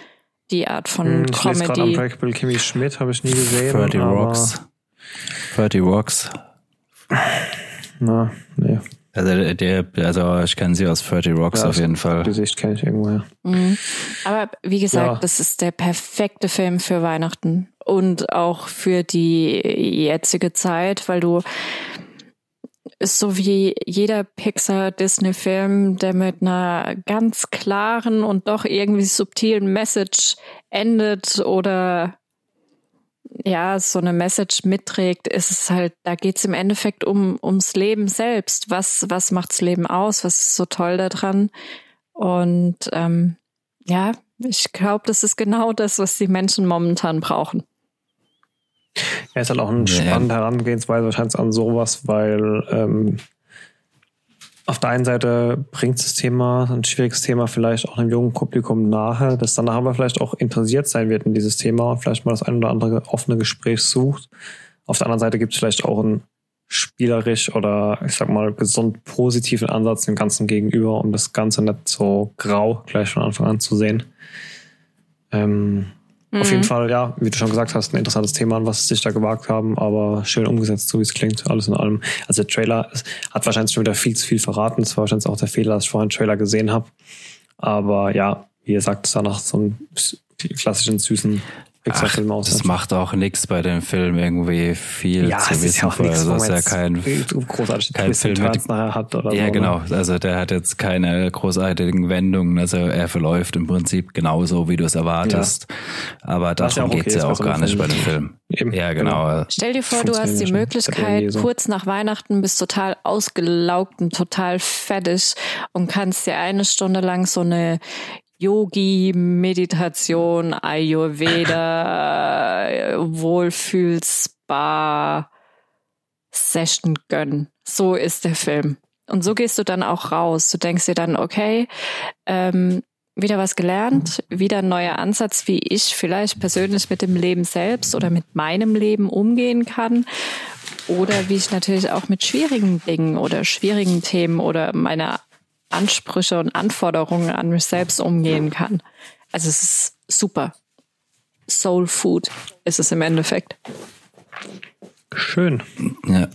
die Art von hm, ich Comedy. Ich Unbreakable Kimmy Schmidt, habe ich nie gesehen. 30 Rocks. 30 Rocks. Na, nee. Also, der, also ich kenne sie aus 30 Rocks ja, auf jeden Fall. Die Sicht kenne ich irgendwo, ja. Mhm. Aber wie gesagt, ja. das ist der perfekte Film für Weihnachten und auch für die jetzige Zeit, weil du ist so wie jeder Pixar-Disney-Film, der mit einer ganz klaren und doch irgendwie subtilen Message endet oder ja, so eine Message mitträgt, ist es halt, da geht es im Endeffekt um ums Leben selbst. Was, was macht's Leben aus? Was ist so toll daran? Und ähm, ja, ich glaube, das ist genau das, was die Menschen momentan brauchen. Er ist halt auch eine spannende Herangehensweise wahrscheinlich an sowas, weil ähm, auf der einen Seite bringt das Thema, ein schwieriges Thema vielleicht auch einem jungen Publikum nahe, das dann aber vielleicht auch interessiert sein wird in dieses Thema und vielleicht mal das ein oder andere offene Gespräch sucht. Auf der anderen Seite gibt es vielleicht auch einen spielerisch oder ich sag mal gesund positiven Ansatz dem Ganzen gegenüber, um das Ganze nicht so grau gleich von Anfang an zu sehen. Ähm, Mhm. Auf jeden mhm. Fall, ja, wie du schon gesagt hast, ein interessantes Thema, an was sie sich da gewagt haben, aber schön umgesetzt, so wie es klingt, alles in allem. Also der Trailer hat wahrscheinlich schon wieder viel zu viel verraten. Das war wahrscheinlich auch der Fehler, dass ich vorhin einen Trailer gesehen habe. Aber ja, wie ihr sagt, es sah nach so einem klassischen, süßen Aus. Das macht auch nichts bei dem Film irgendwie viel ja, zu wissen. Ja auch nichts, also ist ja kein, großartig kein Film mit, nachher hat oder Ja, so, genau. Ne? Also der hat jetzt keine großartigen Wendungen. Also er verläuft im Prinzip genauso, wie du es erwartest. Ja. Aber darum ja okay geht's ja auch gar nicht bei dem Film. Eben, ja, genau. genau. Stell dir vor, du hast die Möglichkeit, so. kurz nach Weihnachten bist total ausgelaugt und total fertig und kannst dir eine Stunde lang so eine Yogi, Meditation, Ayurveda, Wohlfühl, Spa, Session gönnen. So ist der Film. Und so gehst du dann auch raus. Du denkst dir dann, okay, ähm, wieder was gelernt, wieder ein neuer Ansatz, wie ich vielleicht persönlich mit dem Leben selbst oder mit meinem Leben umgehen kann. Oder wie ich natürlich auch mit schwierigen Dingen oder schwierigen Themen oder meiner Ansprüche und Anforderungen an mich selbst umgehen kann. Also es ist super. Soul Food ist es im Endeffekt. Schön. Ja.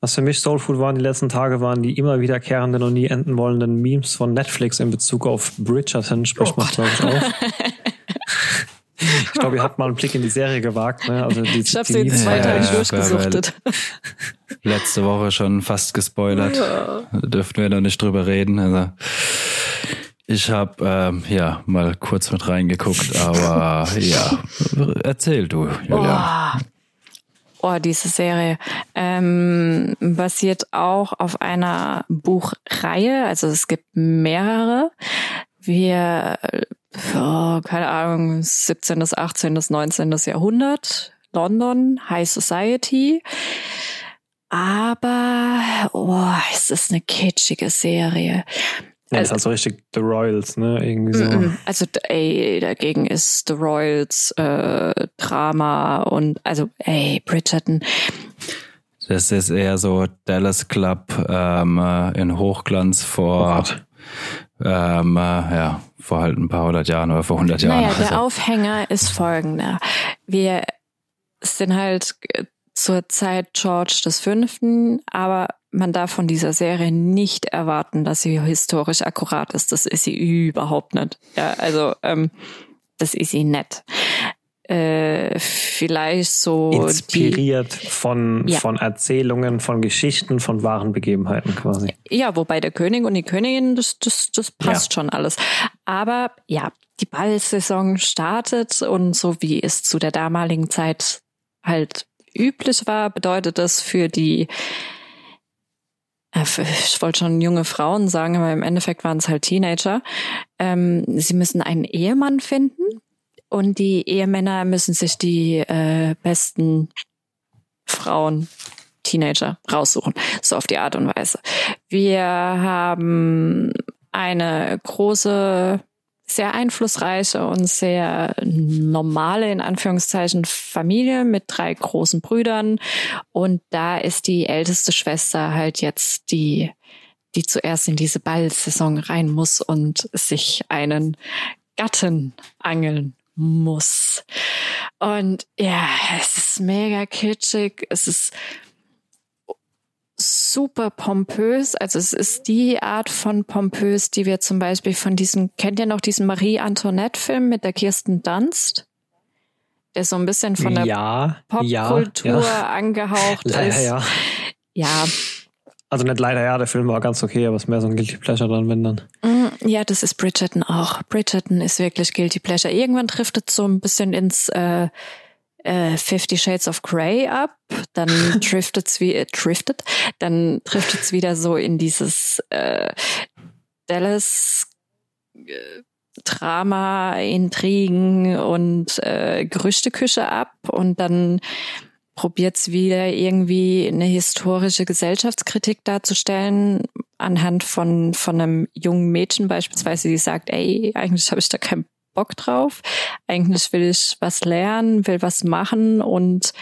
Was für mich Soul Food waren die letzten Tage, waren die immer wiederkehrenden und nie enden wollenden Memes von Netflix in Bezug auf Bridgerton, spricht oh man, glaube ich, auch. Ich glaube, ihr habt mal einen Blick in die Serie gewagt. Ne? Also die, ich habe sie in zwei Tagen durchgesuchtet. Letzte Woche schon fast gespoilert. Ja. Da dürften wir noch nicht drüber reden. Also ich habe ähm, ja mal kurz mit reingeguckt, aber ja, erzähl du, Julia. Oh. oh diese Serie ähm, basiert auch auf einer Buchreihe. Also es gibt mehrere. Wir oh, keine Ahnung, 17., 18., 19. Jahrhundert, London, High Society. Aber, oh, es ist eine kitschige Serie. Ja, das ist also richtig The Royals, ne? Irgendwie so. Also, ey, dagegen ist The Royals äh, Drama und also, ey, Bridgerton. Das ist eher so Dallas Club ähm, äh, in Hochglanz vor, oh ähm, äh, ja, vor halt ein paar hundert Jahren oder vor hundert Jahren. Naja, der also. Aufhänger ist folgender. Wir sind halt zur Zeit George des Fünften, aber man darf von dieser Serie nicht erwarten, dass sie historisch akkurat ist. Das ist sie überhaupt nicht. Ja, also ähm, das ist sie nicht. Äh, vielleicht so inspiriert die, von ja. von Erzählungen, von Geschichten, von wahren Begebenheiten quasi. Ja, wobei der König und die Königin, das das das passt ja. schon alles. Aber ja, die Ballsaison startet und so wie es zu der damaligen Zeit halt üblich war, bedeutet das für die äh, ich wollte schon junge Frauen sagen, aber im Endeffekt waren es halt Teenager. Ähm, sie müssen einen Ehemann finden und die Ehemänner müssen sich die äh, besten Frauen, Teenager raussuchen. So auf die Art und Weise. Wir haben eine große sehr einflussreiche und sehr normale, in Anführungszeichen, Familie mit drei großen Brüdern. Und da ist die älteste Schwester halt jetzt die, die zuerst in diese Ballsaison rein muss und sich einen Gatten angeln muss. Und ja, es ist mega kitschig. Es ist super pompös. Also es ist die Art von pompös, die wir zum Beispiel von diesem, kennt ihr noch diesen Marie Antoinette-Film mit der Kirsten Dunst? Der so ein bisschen von der ja, Popkultur ja, ja. angehaucht leider, ist. Ja. ja. Also nicht leider, ja, der Film war ganz okay, aber es ist mehr so ein Guilty Pleasure dann, wenn dann. Mm, ja, das ist Bridgerton auch. Bridgerton ist wirklich Guilty Pleasure. Irgendwann trifft es so ein bisschen ins äh, äh, Fifty Shades of Grey ab, dann driftet's wie äh, driftet, dann driftet's wieder so in dieses äh, Dallas äh, Drama, Intrigen und äh, Gerüchteküche ab. Und dann probiert's wieder irgendwie eine historische Gesellschaftskritik darzustellen anhand von von einem jungen Mädchen beispielsweise, die sagt, ey, eigentlich habe ich da keinen Bock drauf. Eigentlich will ich was lernen, will was machen und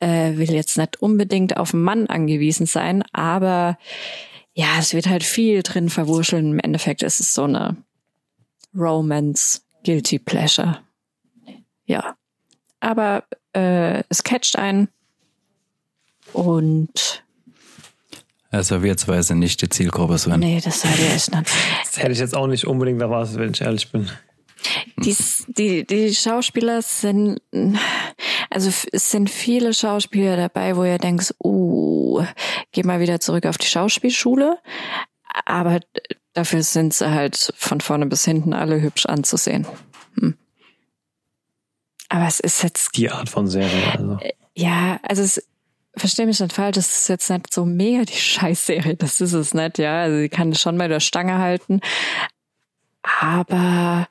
äh, will jetzt nicht unbedingt auf einen Mann angewiesen sein, aber ja, es wird halt viel drin verwurscheln. Im Endeffekt ist es so eine Romance, Guilty Pleasure. Ja. Aber äh, es catcht einen und also wir zwei sind nicht die Zielgruppe, Sven. Nee, das seid ihr echt nicht. Das hätte ich jetzt auch nicht unbedingt erwartet, wenn ich ehrlich bin. Die, die, die Schauspieler sind, also es sind viele Schauspieler dabei, wo ihr denkt, uh, geh mal wieder zurück auf die Schauspielschule. Aber dafür sind sie halt von vorne bis hinten alle hübsch anzusehen. Hm. Aber es ist jetzt. Die Art von Serie, also. Ja, also es, verstehe mich nicht falsch, das ist jetzt nicht so mega die Scheißserie, das ist es nicht, ja. Also sie kann schon bei der Stange halten. Aber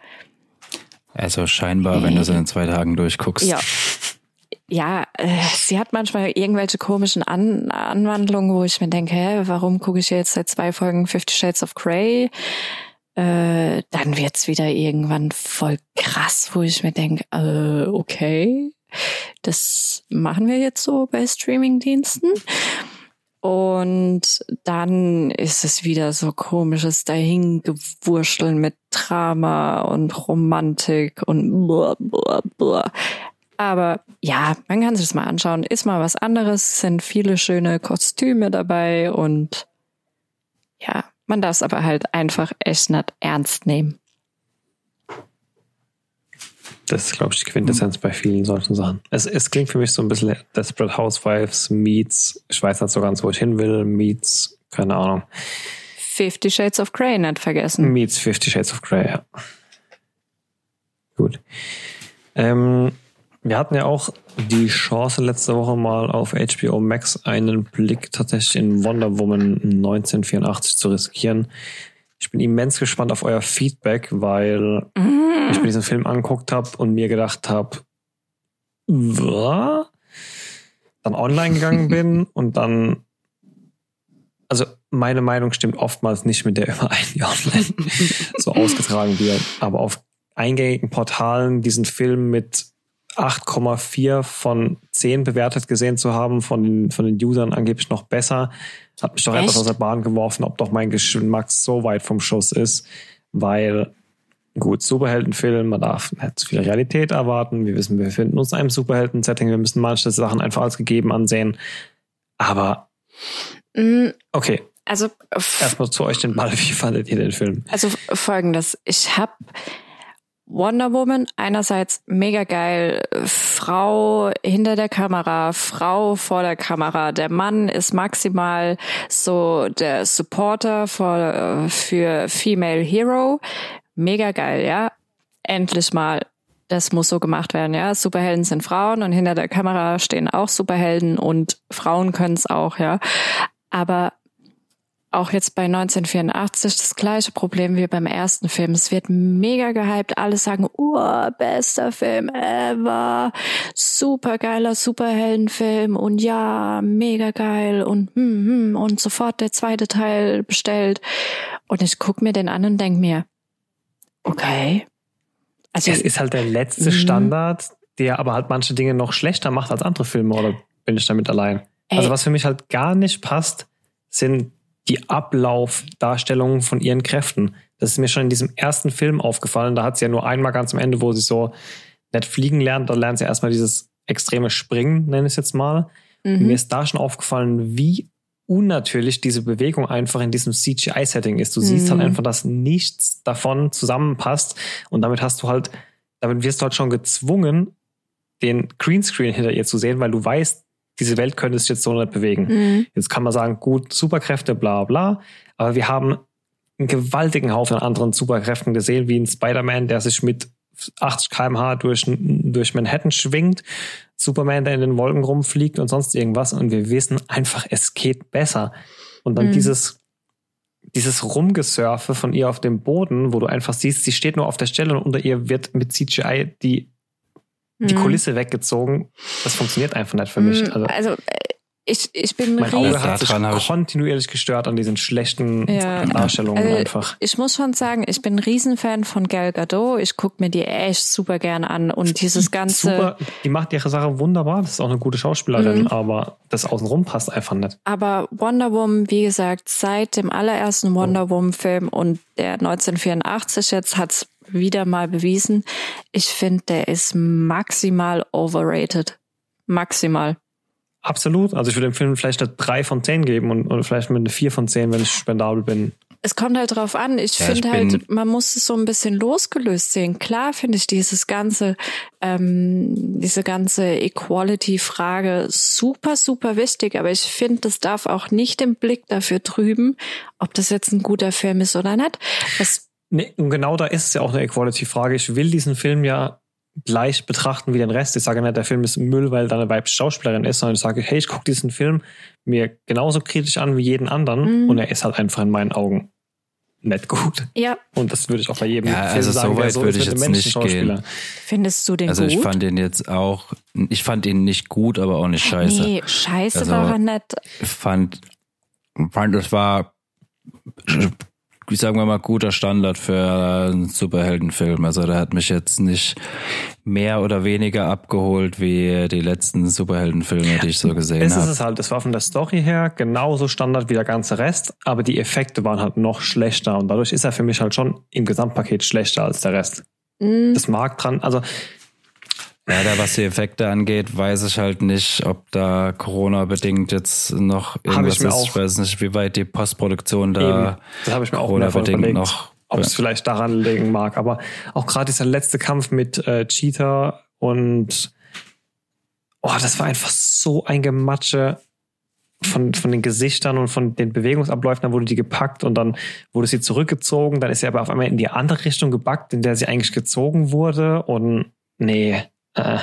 also scheinbar, wenn du es in zwei Tagen durchguckst. Ja. Ja, äh, sie hat manchmal irgendwelche komischen An Anwandlungen, wo ich mir denke, hä, warum gucke ich jetzt seit zwei Folgen Fifty Shades of Grey? Äh, dann wird's wieder irgendwann voll krass, wo ich mir denke, äh, okay, das machen wir jetzt so bei Streamingdiensten. Und dann ist es wieder so komisches Dahingewurschteln mit Drama und Romantik und blah, blah, blah. Aber ja, man kann sich das mal anschauen. Ist mal was anderes, sind viele schöne Kostüme dabei und ja, man darf es aber halt einfach echt nicht ernst nehmen. Das ist, glaube ich, die Quintessenz mhm. bei vielen solchen Sachen. Es, es klingt für mich so ein bisschen Desperate Housewives meets, ich weiß nicht so ganz, wo ich hin will, meets, keine Ahnung. Fifty Shades of Grey nicht vergessen. Meets Fifty Shades of Grey, ja. Gut. Ähm, wir hatten ja auch die Chance letzte Woche mal auf HBO Max einen Blick tatsächlich in Wonder Woman 1984 zu riskieren. Ich bin immens gespannt auf euer Feedback, weil mm. ich mir diesen Film angeguckt habe und mir gedacht habe? Dann online gegangen bin und dann, also meine Meinung stimmt oftmals nicht mit der überein, die online so ausgetragen wird. Aber auf eingängigen Portalen diesen Film mit 8,4 von 10 bewertet gesehen zu haben, von den, von den Usern angeblich noch besser, hat mich doch Echt? etwas aus der Bahn geworfen, ob doch mein Geschmack so weit vom Schuss ist, weil gut, Superheldenfilm, man darf nicht zu viel Realität erwarten. Wir wissen, wir befinden uns in einem Superhelden-Setting, wir müssen manche Sachen einfach als gegeben ansehen. Aber mm. okay. Also erstmal zu euch den Ball, wie fandet ihr den Film? Also folgendes, ich habe Wonder Woman einerseits mega geil, Frau hinter der Kamera, Frau vor der Kamera. Der Mann ist maximal so der Supporter für, für Female Hero. Mega geil, ja. Endlich mal. Das muss so gemacht werden, ja. Superhelden sind Frauen und hinter der Kamera stehen auch Superhelden und Frauen können es auch, ja. Aber auch jetzt bei 1984 das gleiche Problem wie beim ersten Film. Es wird mega gehypt. Alle sagen, oh, bester Film ever. Super geiler Superheldenfilm und ja, mega geil und, hm, hm, und sofort der zweite Teil bestellt. Und ich guck mir den an und denk mir, okay. Also, es ist halt der letzte mhm. Standard, der aber halt manche Dinge noch schlechter macht als andere Filme, oder bin ich damit allein? Ey. Also was für mich halt gar nicht passt, sind die Ablaufdarstellungen von ihren Kräften. Das ist mir schon in diesem ersten Film aufgefallen. Da hat sie ja nur einmal ganz am Ende, wo sie so nett fliegen lernt. Da lernt sie erstmal dieses extreme Springen, nenne ich es jetzt mal. Mhm. Mir ist da schon aufgefallen, wie unnatürlich diese Bewegung einfach in diesem CGI-Setting ist. Du mhm. siehst halt einfach, dass nichts davon zusammenpasst. Und damit hast du halt, damit wirst du halt schon gezwungen, den Greenscreen hinter ihr zu sehen, weil du weißt, diese Welt könnte sich jetzt so nicht bewegen. Mhm. Jetzt kann man sagen, gut, Superkräfte, bla bla. Aber wir haben einen gewaltigen Haufen an anderen Superkräften gesehen, wie ein Spider-Man, der sich mit 80 kmh durch, durch Manhattan schwingt, Superman, der in den Wolken rumfliegt und sonst irgendwas. Und wir wissen einfach, es geht besser. Und dann mhm. dieses, dieses Rumgesurfe von ihr auf dem Boden, wo du einfach siehst, sie steht nur auf der Stelle und unter ihr wird mit CGI die die mhm. Kulisse weggezogen. Das funktioniert einfach nicht für mich. Mhm. Also, also ich, ich bin mein Auge hat sich kontinuierlich gestört an diesen schlechten ja, Darstellungen also einfach. Ich muss schon sagen, ich bin ein Riesenfan von Gal Gadot. Ich gucke mir die echt super gerne an und dieses ganze. Super, die macht ihre Sache wunderbar. Das ist auch eine gute Schauspielerin, mhm. aber das außenrum passt einfach nicht. Aber Wonder Woman, wie gesagt, seit dem allerersten Wonder Woman Film und der 1984 jetzt hat's wieder mal bewiesen. Ich finde, der ist maximal overrated. Maximal. Absolut. Also ich würde dem Film vielleicht eine 3 von 10 geben und, und vielleicht mit eine 4 von 10, wenn ich spendabel bin. Es kommt halt drauf an. Ich ja, finde halt, man muss es so ein bisschen losgelöst sehen. Klar finde ich dieses ganze, ähm, diese ganze Equality-Frage super, super wichtig. Aber ich finde, das darf auch nicht den Blick dafür trüben, ob das jetzt ein guter Film ist oder nicht. Das Nee, und genau da ist es ja auch eine Equality-Frage. Ich will diesen Film ja gleich betrachten wie den Rest. Ich sage nicht, der Film ist Müll, weil da eine weibliche Schauspielerin ist, sondern ich sage, hey, ich gucke diesen Film mir genauso kritisch an wie jeden anderen mhm. und er ist halt einfach in meinen Augen nicht gut. Ja. Und das würde ich auch bei jedem ja, Film also sagen, so weit so würde ich jetzt nicht gehen. Findest du den also gut? Also ich fand den jetzt auch, ich fand ihn nicht gut, aber auch nicht scheiße. Nee, scheiße also war er nicht. Ich fand, fand, es war sagen wir mal, guter Standard für einen Superheldenfilm. Also der hat mich jetzt nicht mehr oder weniger abgeholt wie die letzten Superheldenfilme, die ich so gesehen habe. Es ist es halt, es war von der Story her genauso Standard wie der ganze Rest, aber die Effekte waren halt noch schlechter und dadurch ist er für mich halt schon im Gesamtpaket schlechter als der Rest. Mhm. Das mag dran, also ja, da was die Effekte angeht, weiß ich halt nicht, ob da Corona-bedingt jetzt noch irgendwas ich ist. Ich weiß nicht, wie weit die Postproduktion da Corona-bedingt noch. Ob es vielleicht daran liegen mag. Aber auch gerade dieser letzte Kampf mit äh, Cheetah und oh, das war einfach so ein Gematsche von, von den Gesichtern und von den Bewegungsabläufen, dann wurde die gepackt und dann wurde sie zurückgezogen, dann ist sie aber auf einmal in die andere Richtung gebackt, in der sie eigentlich gezogen wurde und nee, äh,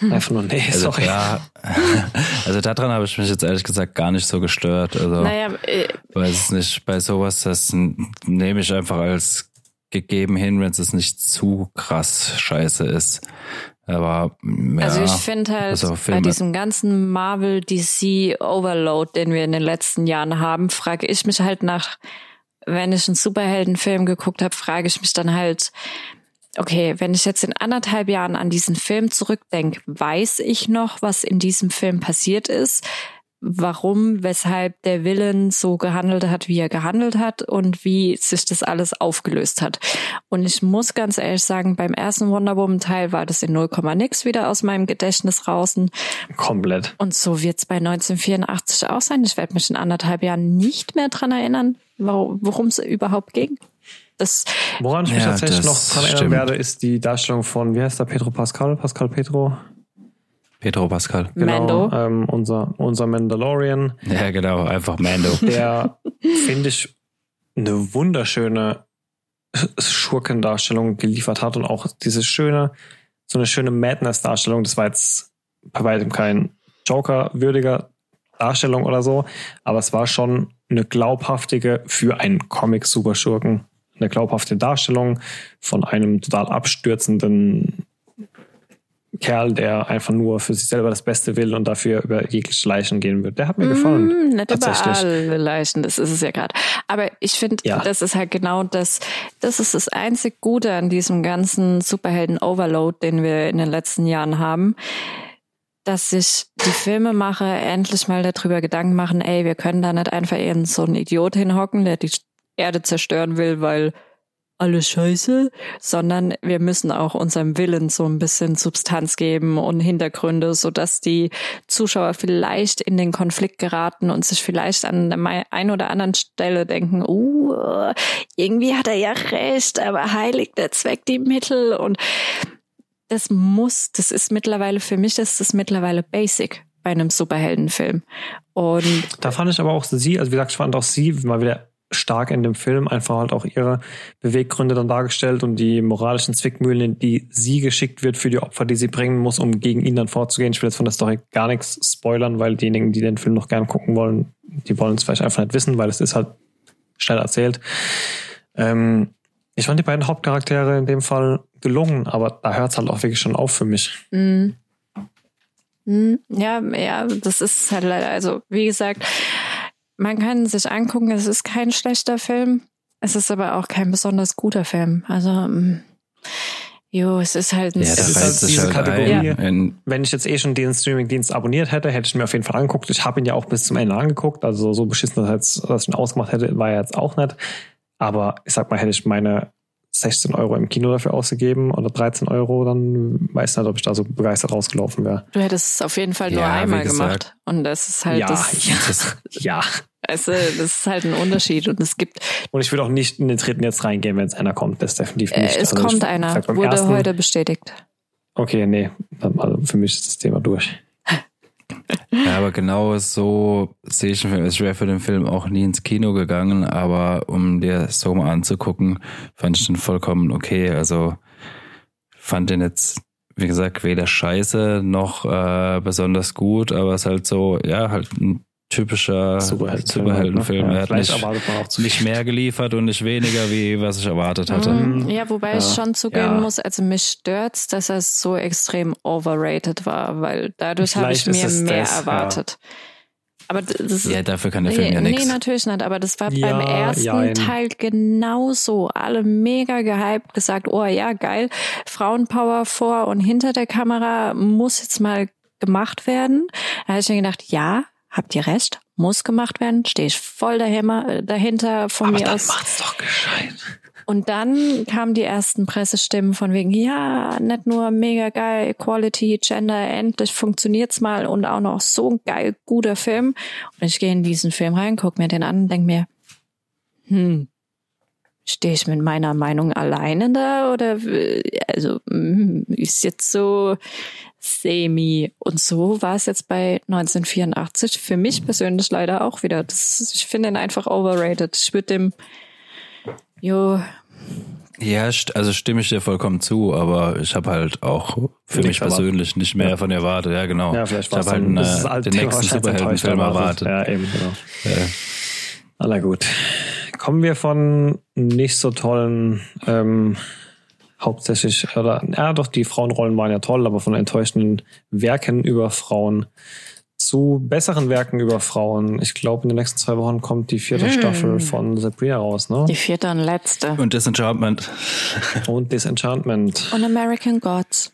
einfach nur nee, also, sorry. Ja, also daran habe ich mich jetzt ehrlich gesagt gar nicht so gestört. Also, naja, äh, weiß es nicht, bei sowas, das nehme ich einfach als gegeben hin, wenn es nicht zu krass scheiße ist. Aber ja, also ich finde halt auf bei diesem ganzen Marvel DC Overload, den wir in den letzten Jahren haben, frage ich mich halt nach, wenn ich einen Superheldenfilm geguckt habe, frage ich mich dann halt, okay, wenn ich jetzt in anderthalb Jahren an diesen Film zurückdenke, weiß ich noch, was in diesem Film passiert ist, warum, weshalb der Villain so gehandelt hat, wie er gehandelt hat und wie sich das alles aufgelöst hat. Und ich muss ganz ehrlich sagen, beim ersten Wonder Woman Teil war das in 0, nix wieder aus meinem Gedächtnis draußen. Komplett. Und so wird's bei 1984 auch sein. Ich werde mich in anderthalb Jahren nicht mehr dran erinnern, worum es überhaupt ging. Das, Woran ich mich Ja, tatsächlich noch dran erinnern stimmt. werde, ist die Darstellung von, wie heißt der, Pedro Pascal? Pascal Pedro? Pedro Pascal. Mando. Ähm, unser, unser Mandalorian. Ja, genau, einfach Mando. der, finde ich, eine wunderschöne Schurkendarstellung geliefert hat und auch diese schöne, so eine schöne Madness-Darstellung. Das war jetzt bei weitem kein Joker-würdiger Darstellung oder so, aber es war schon eine glaubhaftige für einen Comic-Superschurken, eine glaubhafte Darstellung von einem total abstürzenden Kerl, der einfach nur für sich selber das Beste will und dafür über jegliche Leichen gehen wird. Der hat mir gefallen. Mm, nicht tatsächlich. überall Leichen, das ist es ja gerade. Aber ich finde, Ja. das ist halt genau das, das ist das einzig Gute an diesem ganzen Superhelden-Overload, den wir in den letzten Jahren haben, dass sich die Filmemacher endlich mal darüber Gedanken machen, ey, wir können da nicht einfach irgend so einen Idiot hinhocken, der die Erde zerstören will, weil alles scheiße, sondern wir müssen auch unserem Willen so ein bisschen Substanz geben und Hintergründe, so dass die Zuschauer vielleicht in den Konflikt geraten und sich vielleicht an der mei- ein oder anderen Stelle denken, uh, irgendwie hat er ja recht, aber heiligt der Zweck die Mittel und das muss, das ist mittlerweile, für mich ist das mittlerweile basic bei einem Superheldenfilm. Und Da fand ich aber auch sie, also wie gesagt, ich fand auch sie mal wieder stark in dem Film einfach halt auch ihre Beweggründe dann dargestellt und die moralischen Zwickmühlen, die sie geschickt wird für die Opfer, die sie bringen muss, um gegen ihn dann vorzugehen. Ich will jetzt von der Story gar nichts spoilern, weil diejenigen, die den Film noch gern gucken wollen, die wollen es vielleicht einfach nicht wissen, weil es ist halt schnell erzählt. Ähm, ich fand die beiden Hauptcharaktere in dem Fall gelungen, aber da hört es halt auch wirklich schon auf für mich. Mm, Ja, ja, das ist halt leider, also wie gesagt, man kann sich angucken, es ist kein schlechter Film, es ist aber auch kein besonders guter Film. Also, mm, jo, es ist halt ein Ja, Es da ist halt diese halt Kategorie. ein. In, wenn ich jetzt eh schon den Streamingdienst abonniert hätte, hätte ich mir auf jeden Fall angeguckt. Ich habe ihn ja auch bis zum Ende angeguckt. Also so beschissen, dass ich dass ich ihn ausgemacht hätte, war er jetzt auch nicht. Aber ich sag mal, hätte ich meine 16 Euro im Kino dafür ausgegeben oder 13 Euro, dann weiß nicht, ob ich da so begeistert rausgelaufen wäre. Du hättest es auf jeden Fall nur Ja, einmal gemacht. Und das ist halt ja, das, ja, das, ja. also, das ist halt ein Unterschied. Und es gibt, Und ich würde auch nicht in den dritten jetzt reingehen, wenn es einer kommt. Das definitiv äh, nicht. es Also ich kommt einer, wurde ersten- heute bestätigt. Okay, nee. Dann, also für mich ist das Thema durch. Ja, aber genau so sehe ich den Film. Ich wäre für den Film auch nie ins Kino gegangen, aber um dir so mal anzugucken, fand ich den vollkommen okay. Also fand den jetzt, wie gesagt, weder scheiße noch äh, besonders gut, aber es ist halt so, ja, halt ein typischer Superheldenfilm. Superheldenfilm. ne? Er Ja, hat vielleicht nicht, nicht mehr geliefert und nicht weniger, wie was ich erwartet hatte. Mm, Ja, wobei ich Ja. schon zugeben Ja. muss, also mich stört's, dass er so extrem overrated war, weil dadurch habe ich mir mehr das, ja. erwartet. Aber das Ja, dafür kann der Film nee, ja nee, nichts. natürlich nicht, aber das war Ja, beim ersten jein. Teil genauso. Alle mega gehypt, gesagt, oh ja, geil, Frauenpower vor und hinter der Kamera muss jetzt mal gemacht werden. Da habe ich mir gedacht, ja, habt ihr recht, muss gemacht werden, stehe ich voll dahinter, dahinter von Aber mir dann aus. macht's doch gescheit. Und dann kamen die ersten Pressestimmen von wegen, ja, nicht nur mega geil, Equality, Gender, endlich funktioniert's mal und auch noch so ein geil, guter Film. Und ich gehe in diesen Film rein, guck mir den an und denk mir, hm, stehe ich mit meiner Meinung alleine da oder, äh, also, hm, ist jetzt so semi. Und so war es jetzt bei 1984 für mich persönlich leider auch wieder. Das, ich finde ihn einfach overrated. Ich würde dem, jo, Ja, also stimme ich dir vollkommen zu, aber ich habe halt auch für mich persönlich nicht mehr von erwartet. Ja, genau. Ja, vielleicht ich war habe es halt eine, alte den Thema nächsten Superheldenfilm erwartet. Ja, eben, genau. Ja. Na gut. Kommen wir von nicht so tollen ähm, hauptsächlich, oder ja doch, die Frauenrollen waren ja toll, aber von enttäuschenden Werken über Frauen zu besseren Werken über Frauen. Ich glaube, in den nächsten zwei Wochen kommt die vierte mm. Staffel von Sabrina raus, ne? Die vierte und letzte. Und Disenchantment. Und Disenchantment. Und American Gods.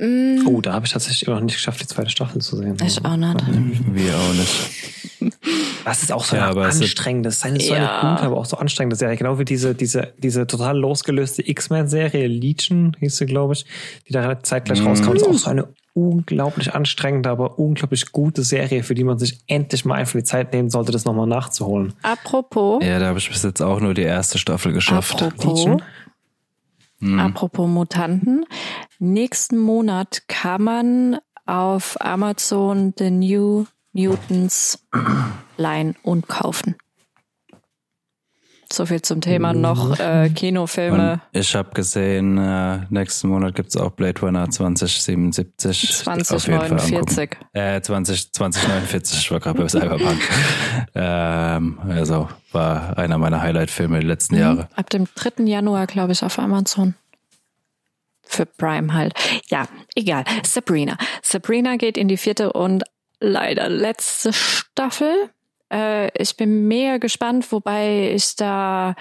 Mm. Oh, da habe ich tatsächlich immer noch nicht geschafft, die zweite Staffel zu sehen. Ich auch nicht. Wir auch nicht. Das ist auch so ja, eine anstrengende, das ist eine, so ja. eine gute, aber auch so anstrengende Serie. Genau wie diese, diese, diese total losgelöste X-Men-Serie, Legion hieß sie, glaube ich, die da zeitgleich mm. rauskam. Das ist auch so eine unglaublich anstrengende, aber unglaublich gute Serie, für die man sich endlich mal einfach die Zeit nehmen sollte, das nochmal nachzuholen. Apropos. Ja, da habe ich bis jetzt auch nur die erste Staffel geschafft. Apropos. Hm. Apropos Mutanten. Nächsten Monat kann man auf Amazon The New Mutants leihen und kaufen. So viel zum Thema noch äh, Kinofilme. Und ich habe gesehen, äh, nächsten Monat gibt's auch Blade Runner 2077. 2049. Äh, 20, 2049, ich war gerade bei Cyberpunk. ähm, also war einer meiner Highlight-Filme der letzten mhm. Jahre. Ab dem 3. Januar, glaube ich, auf Amazon. Für Prime halt. Ja, egal. Sabrina. Sabrina geht in die vierte und leider letzte Staffel. Äh, ich bin mega gespannt, wobei ich da,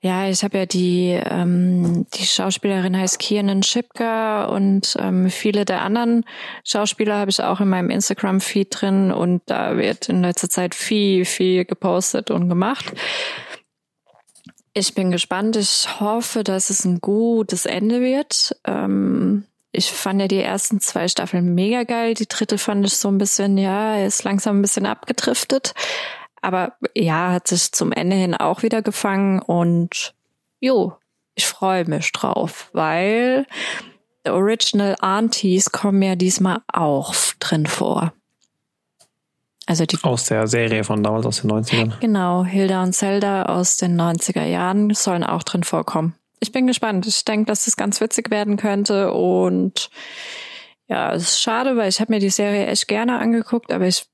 ja, ich habe ja die, ähm, die Schauspielerin heißt Kiernan Schipka und ähm, viele der anderen Schauspieler habe ich auch in meinem Instagram-Feed drin und da wird in letzter Zeit viel, viel gepostet und gemacht. Ich bin gespannt. Ich hoffe, dass es ein gutes Ende wird. Ähm, ich fand ja die ersten zwei Staffeln mega geil. Die dritte fand ich so ein bisschen, ja, ist langsam ein bisschen abgedriftet. Aber ja, hat sich zum Ende hin auch wieder gefangen und jo, ich freue mich drauf, weil The Original Aunties kommen ja diesmal auch drin vor. Also die aus der Serie von damals aus den 90ern. Genau, Hilda und Zelda aus den 90er Jahren sollen auch drin vorkommen ich bin gespannt. Ich denke, dass es ganz witzig werden könnte und ja, es ist schade, weil ich habe mir die Serie echt gerne angeguckt, aber ich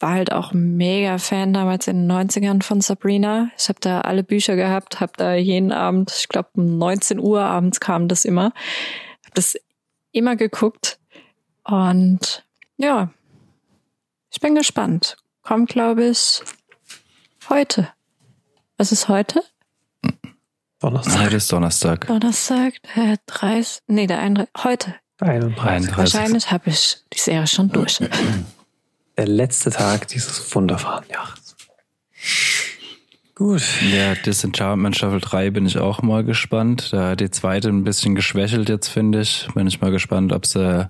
war halt auch mega Fan damals in den 90ern von Sabrina. Ich habe da alle Bücher gehabt, habe da jeden Abend, ich glaube um 19 Uhr abends kam das immer, habe das immer geguckt und ja, ich bin gespannt. Kommt, glaube ich, heute. Was ist heute? Donnerstag. Heute ist Donnerstag. Donnerstag, der 30. Nee, der 31. Heute. 31. Wahrscheinlich habe ich die Serie schon durch. Der letzte Tag dieses wunderbaren Jahres. Gut. Ja, Disenchantment Staffel 3 bin ich auch mal gespannt. Da hat die zweite ein bisschen geschwächelt jetzt, finde ich. Bin ich mal gespannt, ob sie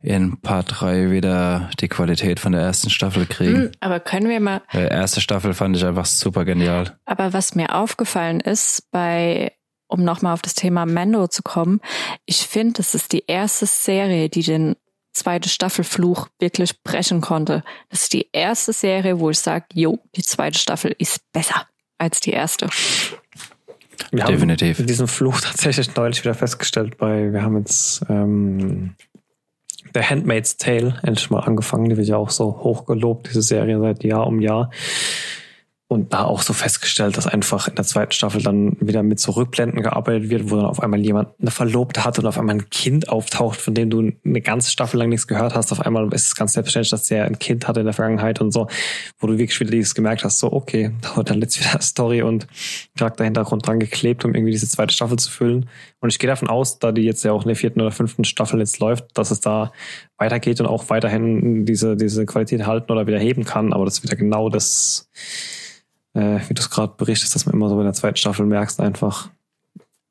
in Part 3 wieder die Qualität von der ersten Staffel kriegen. Hm, aber können wir mal. Die erste Staffel fand ich einfach super genial. Aber was mir aufgefallen ist bei um nochmal auf das Thema Mando zu kommen, ich finde, das ist die erste Serie, die den zweite Staffelfluch wirklich brechen konnte. Das ist die erste Serie, wo ich sage, jo, die zweite Staffel ist besser als die erste. Wir Definitiv. haben diesen Fluch tatsächlich neulich wieder festgestellt bei, wir haben jetzt ähm, The Handmaid's Tale endlich mal angefangen, die wird ja auch so hochgelobt, diese Serie seit Jahr um Jahr und da auch so festgestellt, dass einfach in der zweiten Staffel dann wieder mit so gearbeitet wird, wo dann auf einmal jemand eine Verlobte hat und auf einmal ein Kind auftaucht, von dem du eine ganze Staffel lang nichts gehört hast. Auf einmal ist es ganz selbstverständlich, dass der ein Kind hatte in der Vergangenheit und so, wo du wirklich wieder dieses gemerkt hast, so okay, da wird dann jetzt wieder Story und Charakterhintergrund dran geklebt, um irgendwie diese zweite Staffel zu füllen. Und ich gehe davon aus, da die jetzt ja auch in der vierten oder fünften Staffel jetzt läuft, dass es da weitergeht und auch weiterhin diese, diese Qualität halten oder wieder heben kann. Aber das ist wieder genau das, äh, wie du es gerade berichtest, dass man immer so in der zweiten Staffel merkst, einfach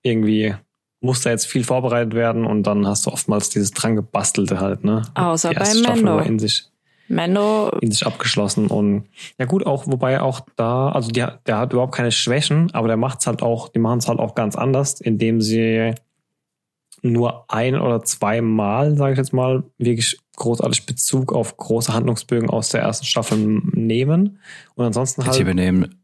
irgendwie muss da jetzt viel vorbereitet werden und dann hast du oftmals dieses dran gebastelte halt, ne? Außer Die bei Mando. In sich, Mando. In sich abgeschlossen und ja gut, auch, wobei auch da, also der, der hat überhaupt keine Schwächen, aber der macht's halt auch, die machen es halt auch ganz anders, indem sie nur ein oder zweimal, sage ich jetzt mal, wirklich großartig Bezug auf große Handlungsbögen aus der ersten Staffel nehmen. Und ansonsten halt. Die nehmen,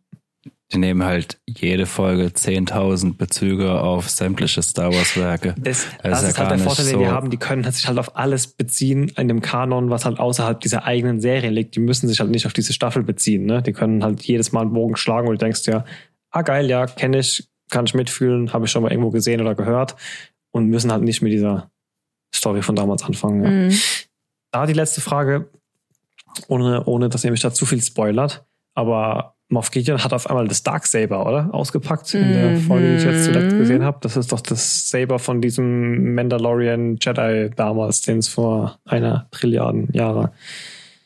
die nehmen halt jede Folge 10.000 Bezüge auf sämtliche Star Wars Werke. Das, das, ist, halt der Vorteil, so den die haben. Die können sich halt auf alles beziehen in dem Kanon, was halt außerhalb dieser eigenen Serie liegt. Die müssen sich halt nicht auf diese Staffel beziehen. Ne? Die können halt jedes Mal einen Bogen schlagen und du denkst ja, ah geil, ja, kenne ich, kann ich mitfühlen, habe ich schon mal irgendwo gesehen oder gehört und müssen halt nicht mit dieser Story von damals anfangen. Ja. Mhm. Da die letzte Frage, ohne, ohne dass ihr mich da zu viel spoilert, aber Moff Gideon hat auf einmal das Darksaber, oder? Ausgepackt in der mhm. Folge, die ich jetzt zuletzt gesehen habe. Das ist doch das Saber von diesem Mandalorian Jedi damals, den es vor einer Trilliarden Jahre.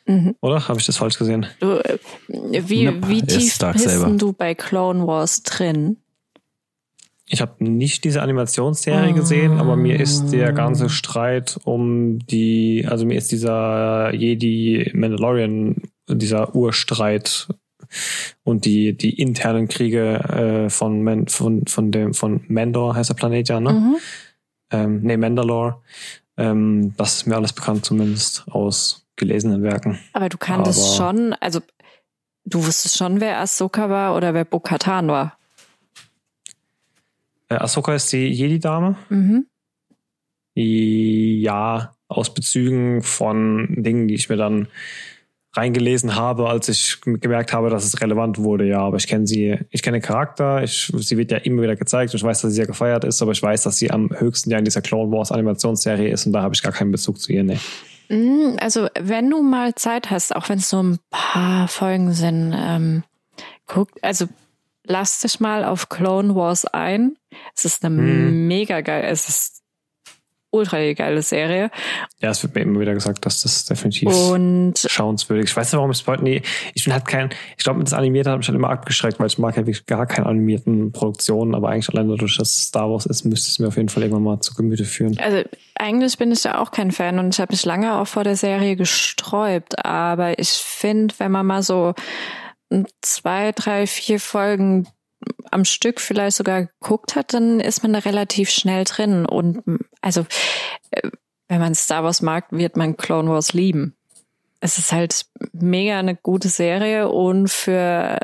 Mhm. Oder? Habe ich das falsch gesehen? Du, äh, wie, nope. wie tief bist du bei Clone Wars drin? Ich habe nicht diese Animationsserie oh. gesehen, aber mir ist der ganze Streit um die, also mir ist dieser Jedi Mandalorian, dieser Urstreit und die, die internen Kriege äh, von, Man, von, von dem, von Mandor heißt der Planet ja, ne? Mhm. Ähm, nee, Mandalore. Ähm, das ist mir alles bekannt, zumindest aus gelesenen Werken. Aber du kanntest aber, schon, also du wusstest schon, wer Ahsoka war oder wer Bo-Katan war. Äh, Ahsoka ist die Jedi-Dame. Mhm. Ja, aus Bezügen von Dingen, die ich mir dann reingelesen habe, als ich gemerkt habe, dass es relevant wurde. Ja, aber ich kenne sie, ich kenne den Charakter, ich, sie wird ja immer wieder gezeigt und ich weiß, dass sie sehr gefeiert ist, aber ich weiß, dass sie am höchsten ja in dieser Clone Wars Animationsserie ist und da habe ich gar keinen Bezug zu ihr. Mm, also, wenn du mal Zeit hast, auch wenn es so ein paar Folgen sind, ähm, guck, also lass dich mal auf Clone Wars ein. Es ist eine hm. mega geil, es ist ultra geile Serie. Ja, es wird mir immer wieder gesagt, dass das definitiv und schauenswürdig ist. Ich weiß nicht, warum ich es heute nie, ich bin halt kein, ich glaube, mit das Animierte hat mich halt immer abgeschreckt, weil ich mag ja wirklich gar keine animierten Produktionen, aber eigentlich allein dadurch, dass es Star Wars ist, müsste es mir auf jeden Fall irgendwann mal zu Gemüte führen. Also eigentlich bin ich ja auch kein Fan und ich habe mich lange auch vor der Serie gesträubt, aber ich finde, wenn man mal so zwei, drei, vier Folgen am Stück vielleicht sogar geguckt hat, dann ist man da relativ schnell drin. Und also, äh, wenn man Star Wars mag, wird man Clone Wars lieben. Es ist halt mega eine gute Serie und für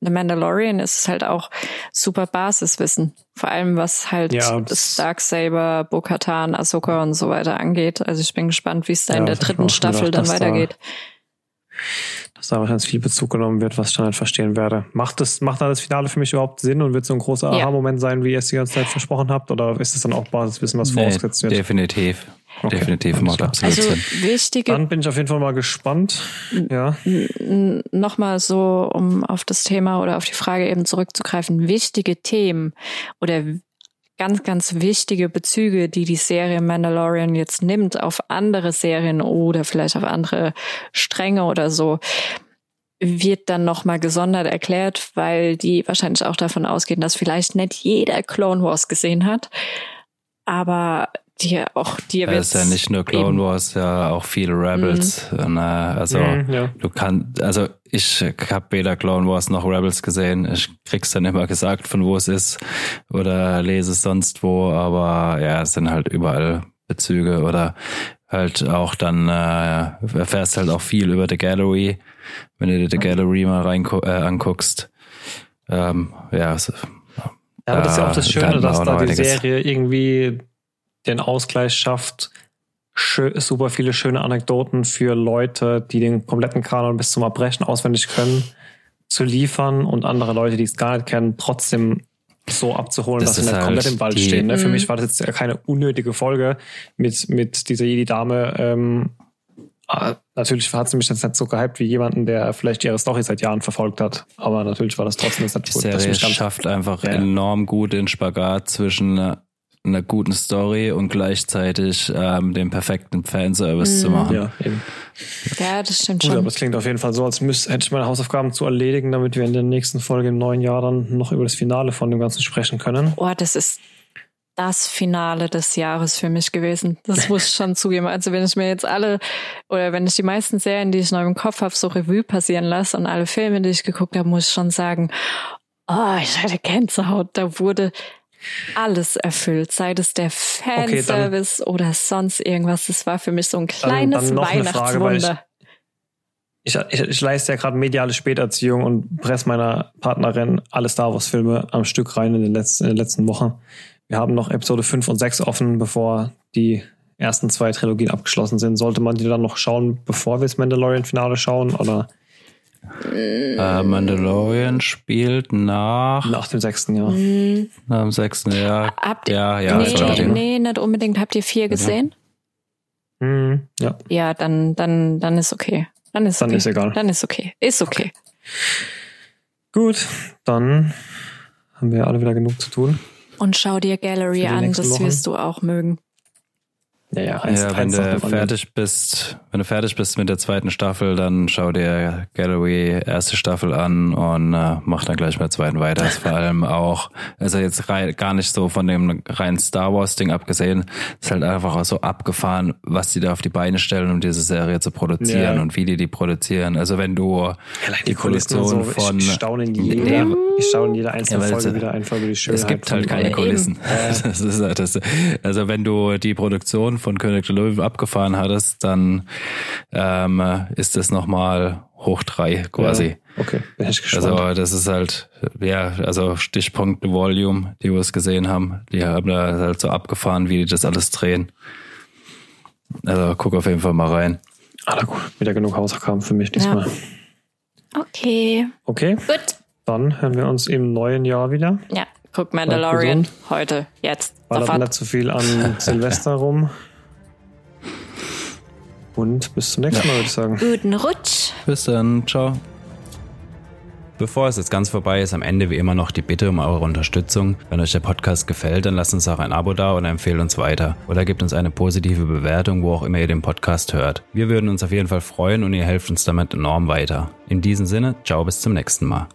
The Mandalorian ist es halt auch super Basiswissen. Vor allem was halt ja, Darksaber, Bo-Katan, Ahsoka und so weiter angeht. Also ich bin gespannt, wie es da ja, in der dritten Staffel gedacht, dann weitergeht. Da dass da wahrscheinlich viel Bezug genommen wird, was ich dann halt verstehen werde. Macht das, macht da das Finale für mich überhaupt Sinn und wird so ein großer Aha-Moment sein, wie ihr es die ganze Zeit versprochen habt? Oder ist das dann auch Basiswissen, was nee, vorausgesetzt wird? Definitiv. Okay. Definitiv macht absolut also, Sinn. Wichtige, Dann bin ich auf jeden Fall mal gespannt. Ja. Nochmal so, um auf das Thema oder auf die Frage eben zurückzugreifen. Wichtige Themen oder ganz, ganz wichtige Bezüge, die die Serie Mandalorian jetzt nimmt auf andere Serien oder vielleicht auf andere Stränge oder so, wird dann nochmal gesondert erklärt, weil die wahrscheinlich auch davon ausgehen, dass vielleicht nicht jeder Clone Wars gesehen hat. Aber die auch dir wird. Es ist ja nicht nur Clone Wars, ja auch viele Rebels. Mhm. Also mhm, ja. du kannst, also ich habe weder Clone Wars noch Rebels gesehen. Ich krieg's dann immer gesagt, von wo es ist oder lese es sonst wo, aber ja, es sind halt überall Bezüge oder halt auch dann äh, erfährst halt auch viel über The Gallery, wenn du dir The Gallery mal rein äh, anguckst. Ähm, ja, so, ja, aber das ist ja auch das Schöne, dass da die Serie irgendwie den Ausgleich schafft, super viele schöne Anekdoten für Leute, die den kompletten Kanon bis zum Erbrechen auswendig können, zu liefern und andere Leute, die es gar nicht kennen, trotzdem so abzuholen, das dass sie nicht halt komplett im Wald stehen. Ne? Für mich war das jetzt keine unnötige Folge mit, mit dieser Jedi-Dame. Ähm, ah, natürlich hat sie mich jetzt nicht so gehypt wie jemanden, der vielleicht ihre Story seit Jahren verfolgt hat. Aber natürlich war das trotzdem nicht gut. Die Serie schafft einfach ja. enorm gut den Spagat zwischen einer guten Story und gleichzeitig ähm, den perfekten Fanservice mhm. zu machen. Ja, eben. ja, das stimmt Gut, schon. aber es klingt auf jeden Fall so, als müsste, hätte ich meine Hausaufgaben zu erledigen, damit wir in der nächsten Folge im neuen Jahr dann noch über das Finale von dem Ganzen sprechen können. Oh, das ist das Finale des Jahres für mich gewesen. Das muss ich schon zugeben. Also wenn ich mir jetzt alle oder wenn ich die meisten Serien, die ich noch im Kopf habe, so Revue passieren lasse und alle Filme, die ich geguckt habe, muss ich schon sagen, oh, ich hatte Gänsehaut. Da wurde alles erfüllt, sei es der Fanservice okay, oder sonst irgendwas. Das war für mich so ein kleines dann, dann Weihnachtswunder. Ich, ich, ich leiste ja gerade mediale Späterziehung und presse meiner Partnerin alle Star Wars Filme am Stück rein in den letzten, in den letzten Wochen. Wir haben noch Episode 5 und 6 offen, bevor die ersten zwei Trilogien abgeschlossen sind. Sollte man die dann noch schauen, bevor wir das Mandalorian-Finale schauen? Oder Äh, Mandalorian spielt nach, Nach dem sechsten Jahr. nach dem sechsten Jahr. Habt ihr, Ja, ja, nee, nee, nicht unbedingt. Habt ihr vier gesehen? Mhm. Ja. Ja, dann, dann, dann ist okay. Dann ist Dann okay. ist egal. Dann ist okay. Ist okay. Gut, dann haben wir alle wieder genug zu tun. Und schau dir Gallery an, das Wochen. wirst du auch mögen. Ja, ja, eins, Ja, wenn du fertig bist, wenn du fertig bist mit der zweiten Staffel, dann schau dir Gallery erste Staffel an und äh, mach dann gleich mit der zweiten weiter. Ist vor allem auch, also jetzt rei- gar nicht so von dem reinen Star Wars Ding abgesehen, ist halt einfach auch so abgefahren, was die da auf die Beine stellen, um diese Serie zu produzieren Ja. und wie die die produzieren. Also wenn du Allein die Kulissen und Produktion so, von ich, ich staune in Ja, jeder, ich staune in jeder einzelnen Ja, Folge es- wieder einfach über die Schönheit. es gibt halt keine. Kulissen. Das ist halt das. Also wenn du die Produktion von König der Löwen abgefahren hattest, dann ähm, ist das nochmal hoch drei quasi. Ja, okay, bin ich gespannt. Also das ist halt, ja, also Stichpunkt Volume, die wir es gesehen haben, die haben da halt so abgefahren, wie die das alles drehen. Also guck auf jeden Fall mal rein. ah, gut, wieder genug Hausaufgaben für mich diesmal. Okay. Okay, Gut. dann hören wir uns im neuen Jahr wieder. Ja, guck Mandalorian. Heute, jetzt. Ballert nicht zu viel an Silvester rum. Und bis zum nächsten Mal, würde ich sagen. Guten Rutsch. Bis dann, ciao. Bevor es jetzt ganz vorbei ist, am Ende wie immer noch die Bitte um eure Unterstützung. Wenn euch der Podcast gefällt, dann lasst uns auch ein Abo da oder empfehlt uns weiter. Oder gebt uns eine positive Bewertung, wo auch immer ihr den Podcast hört. Wir würden uns auf jeden Fall freuen und ihr helft uns damit enorm weiter. In diesem Sinne, ciao bis zum nächsten Mal.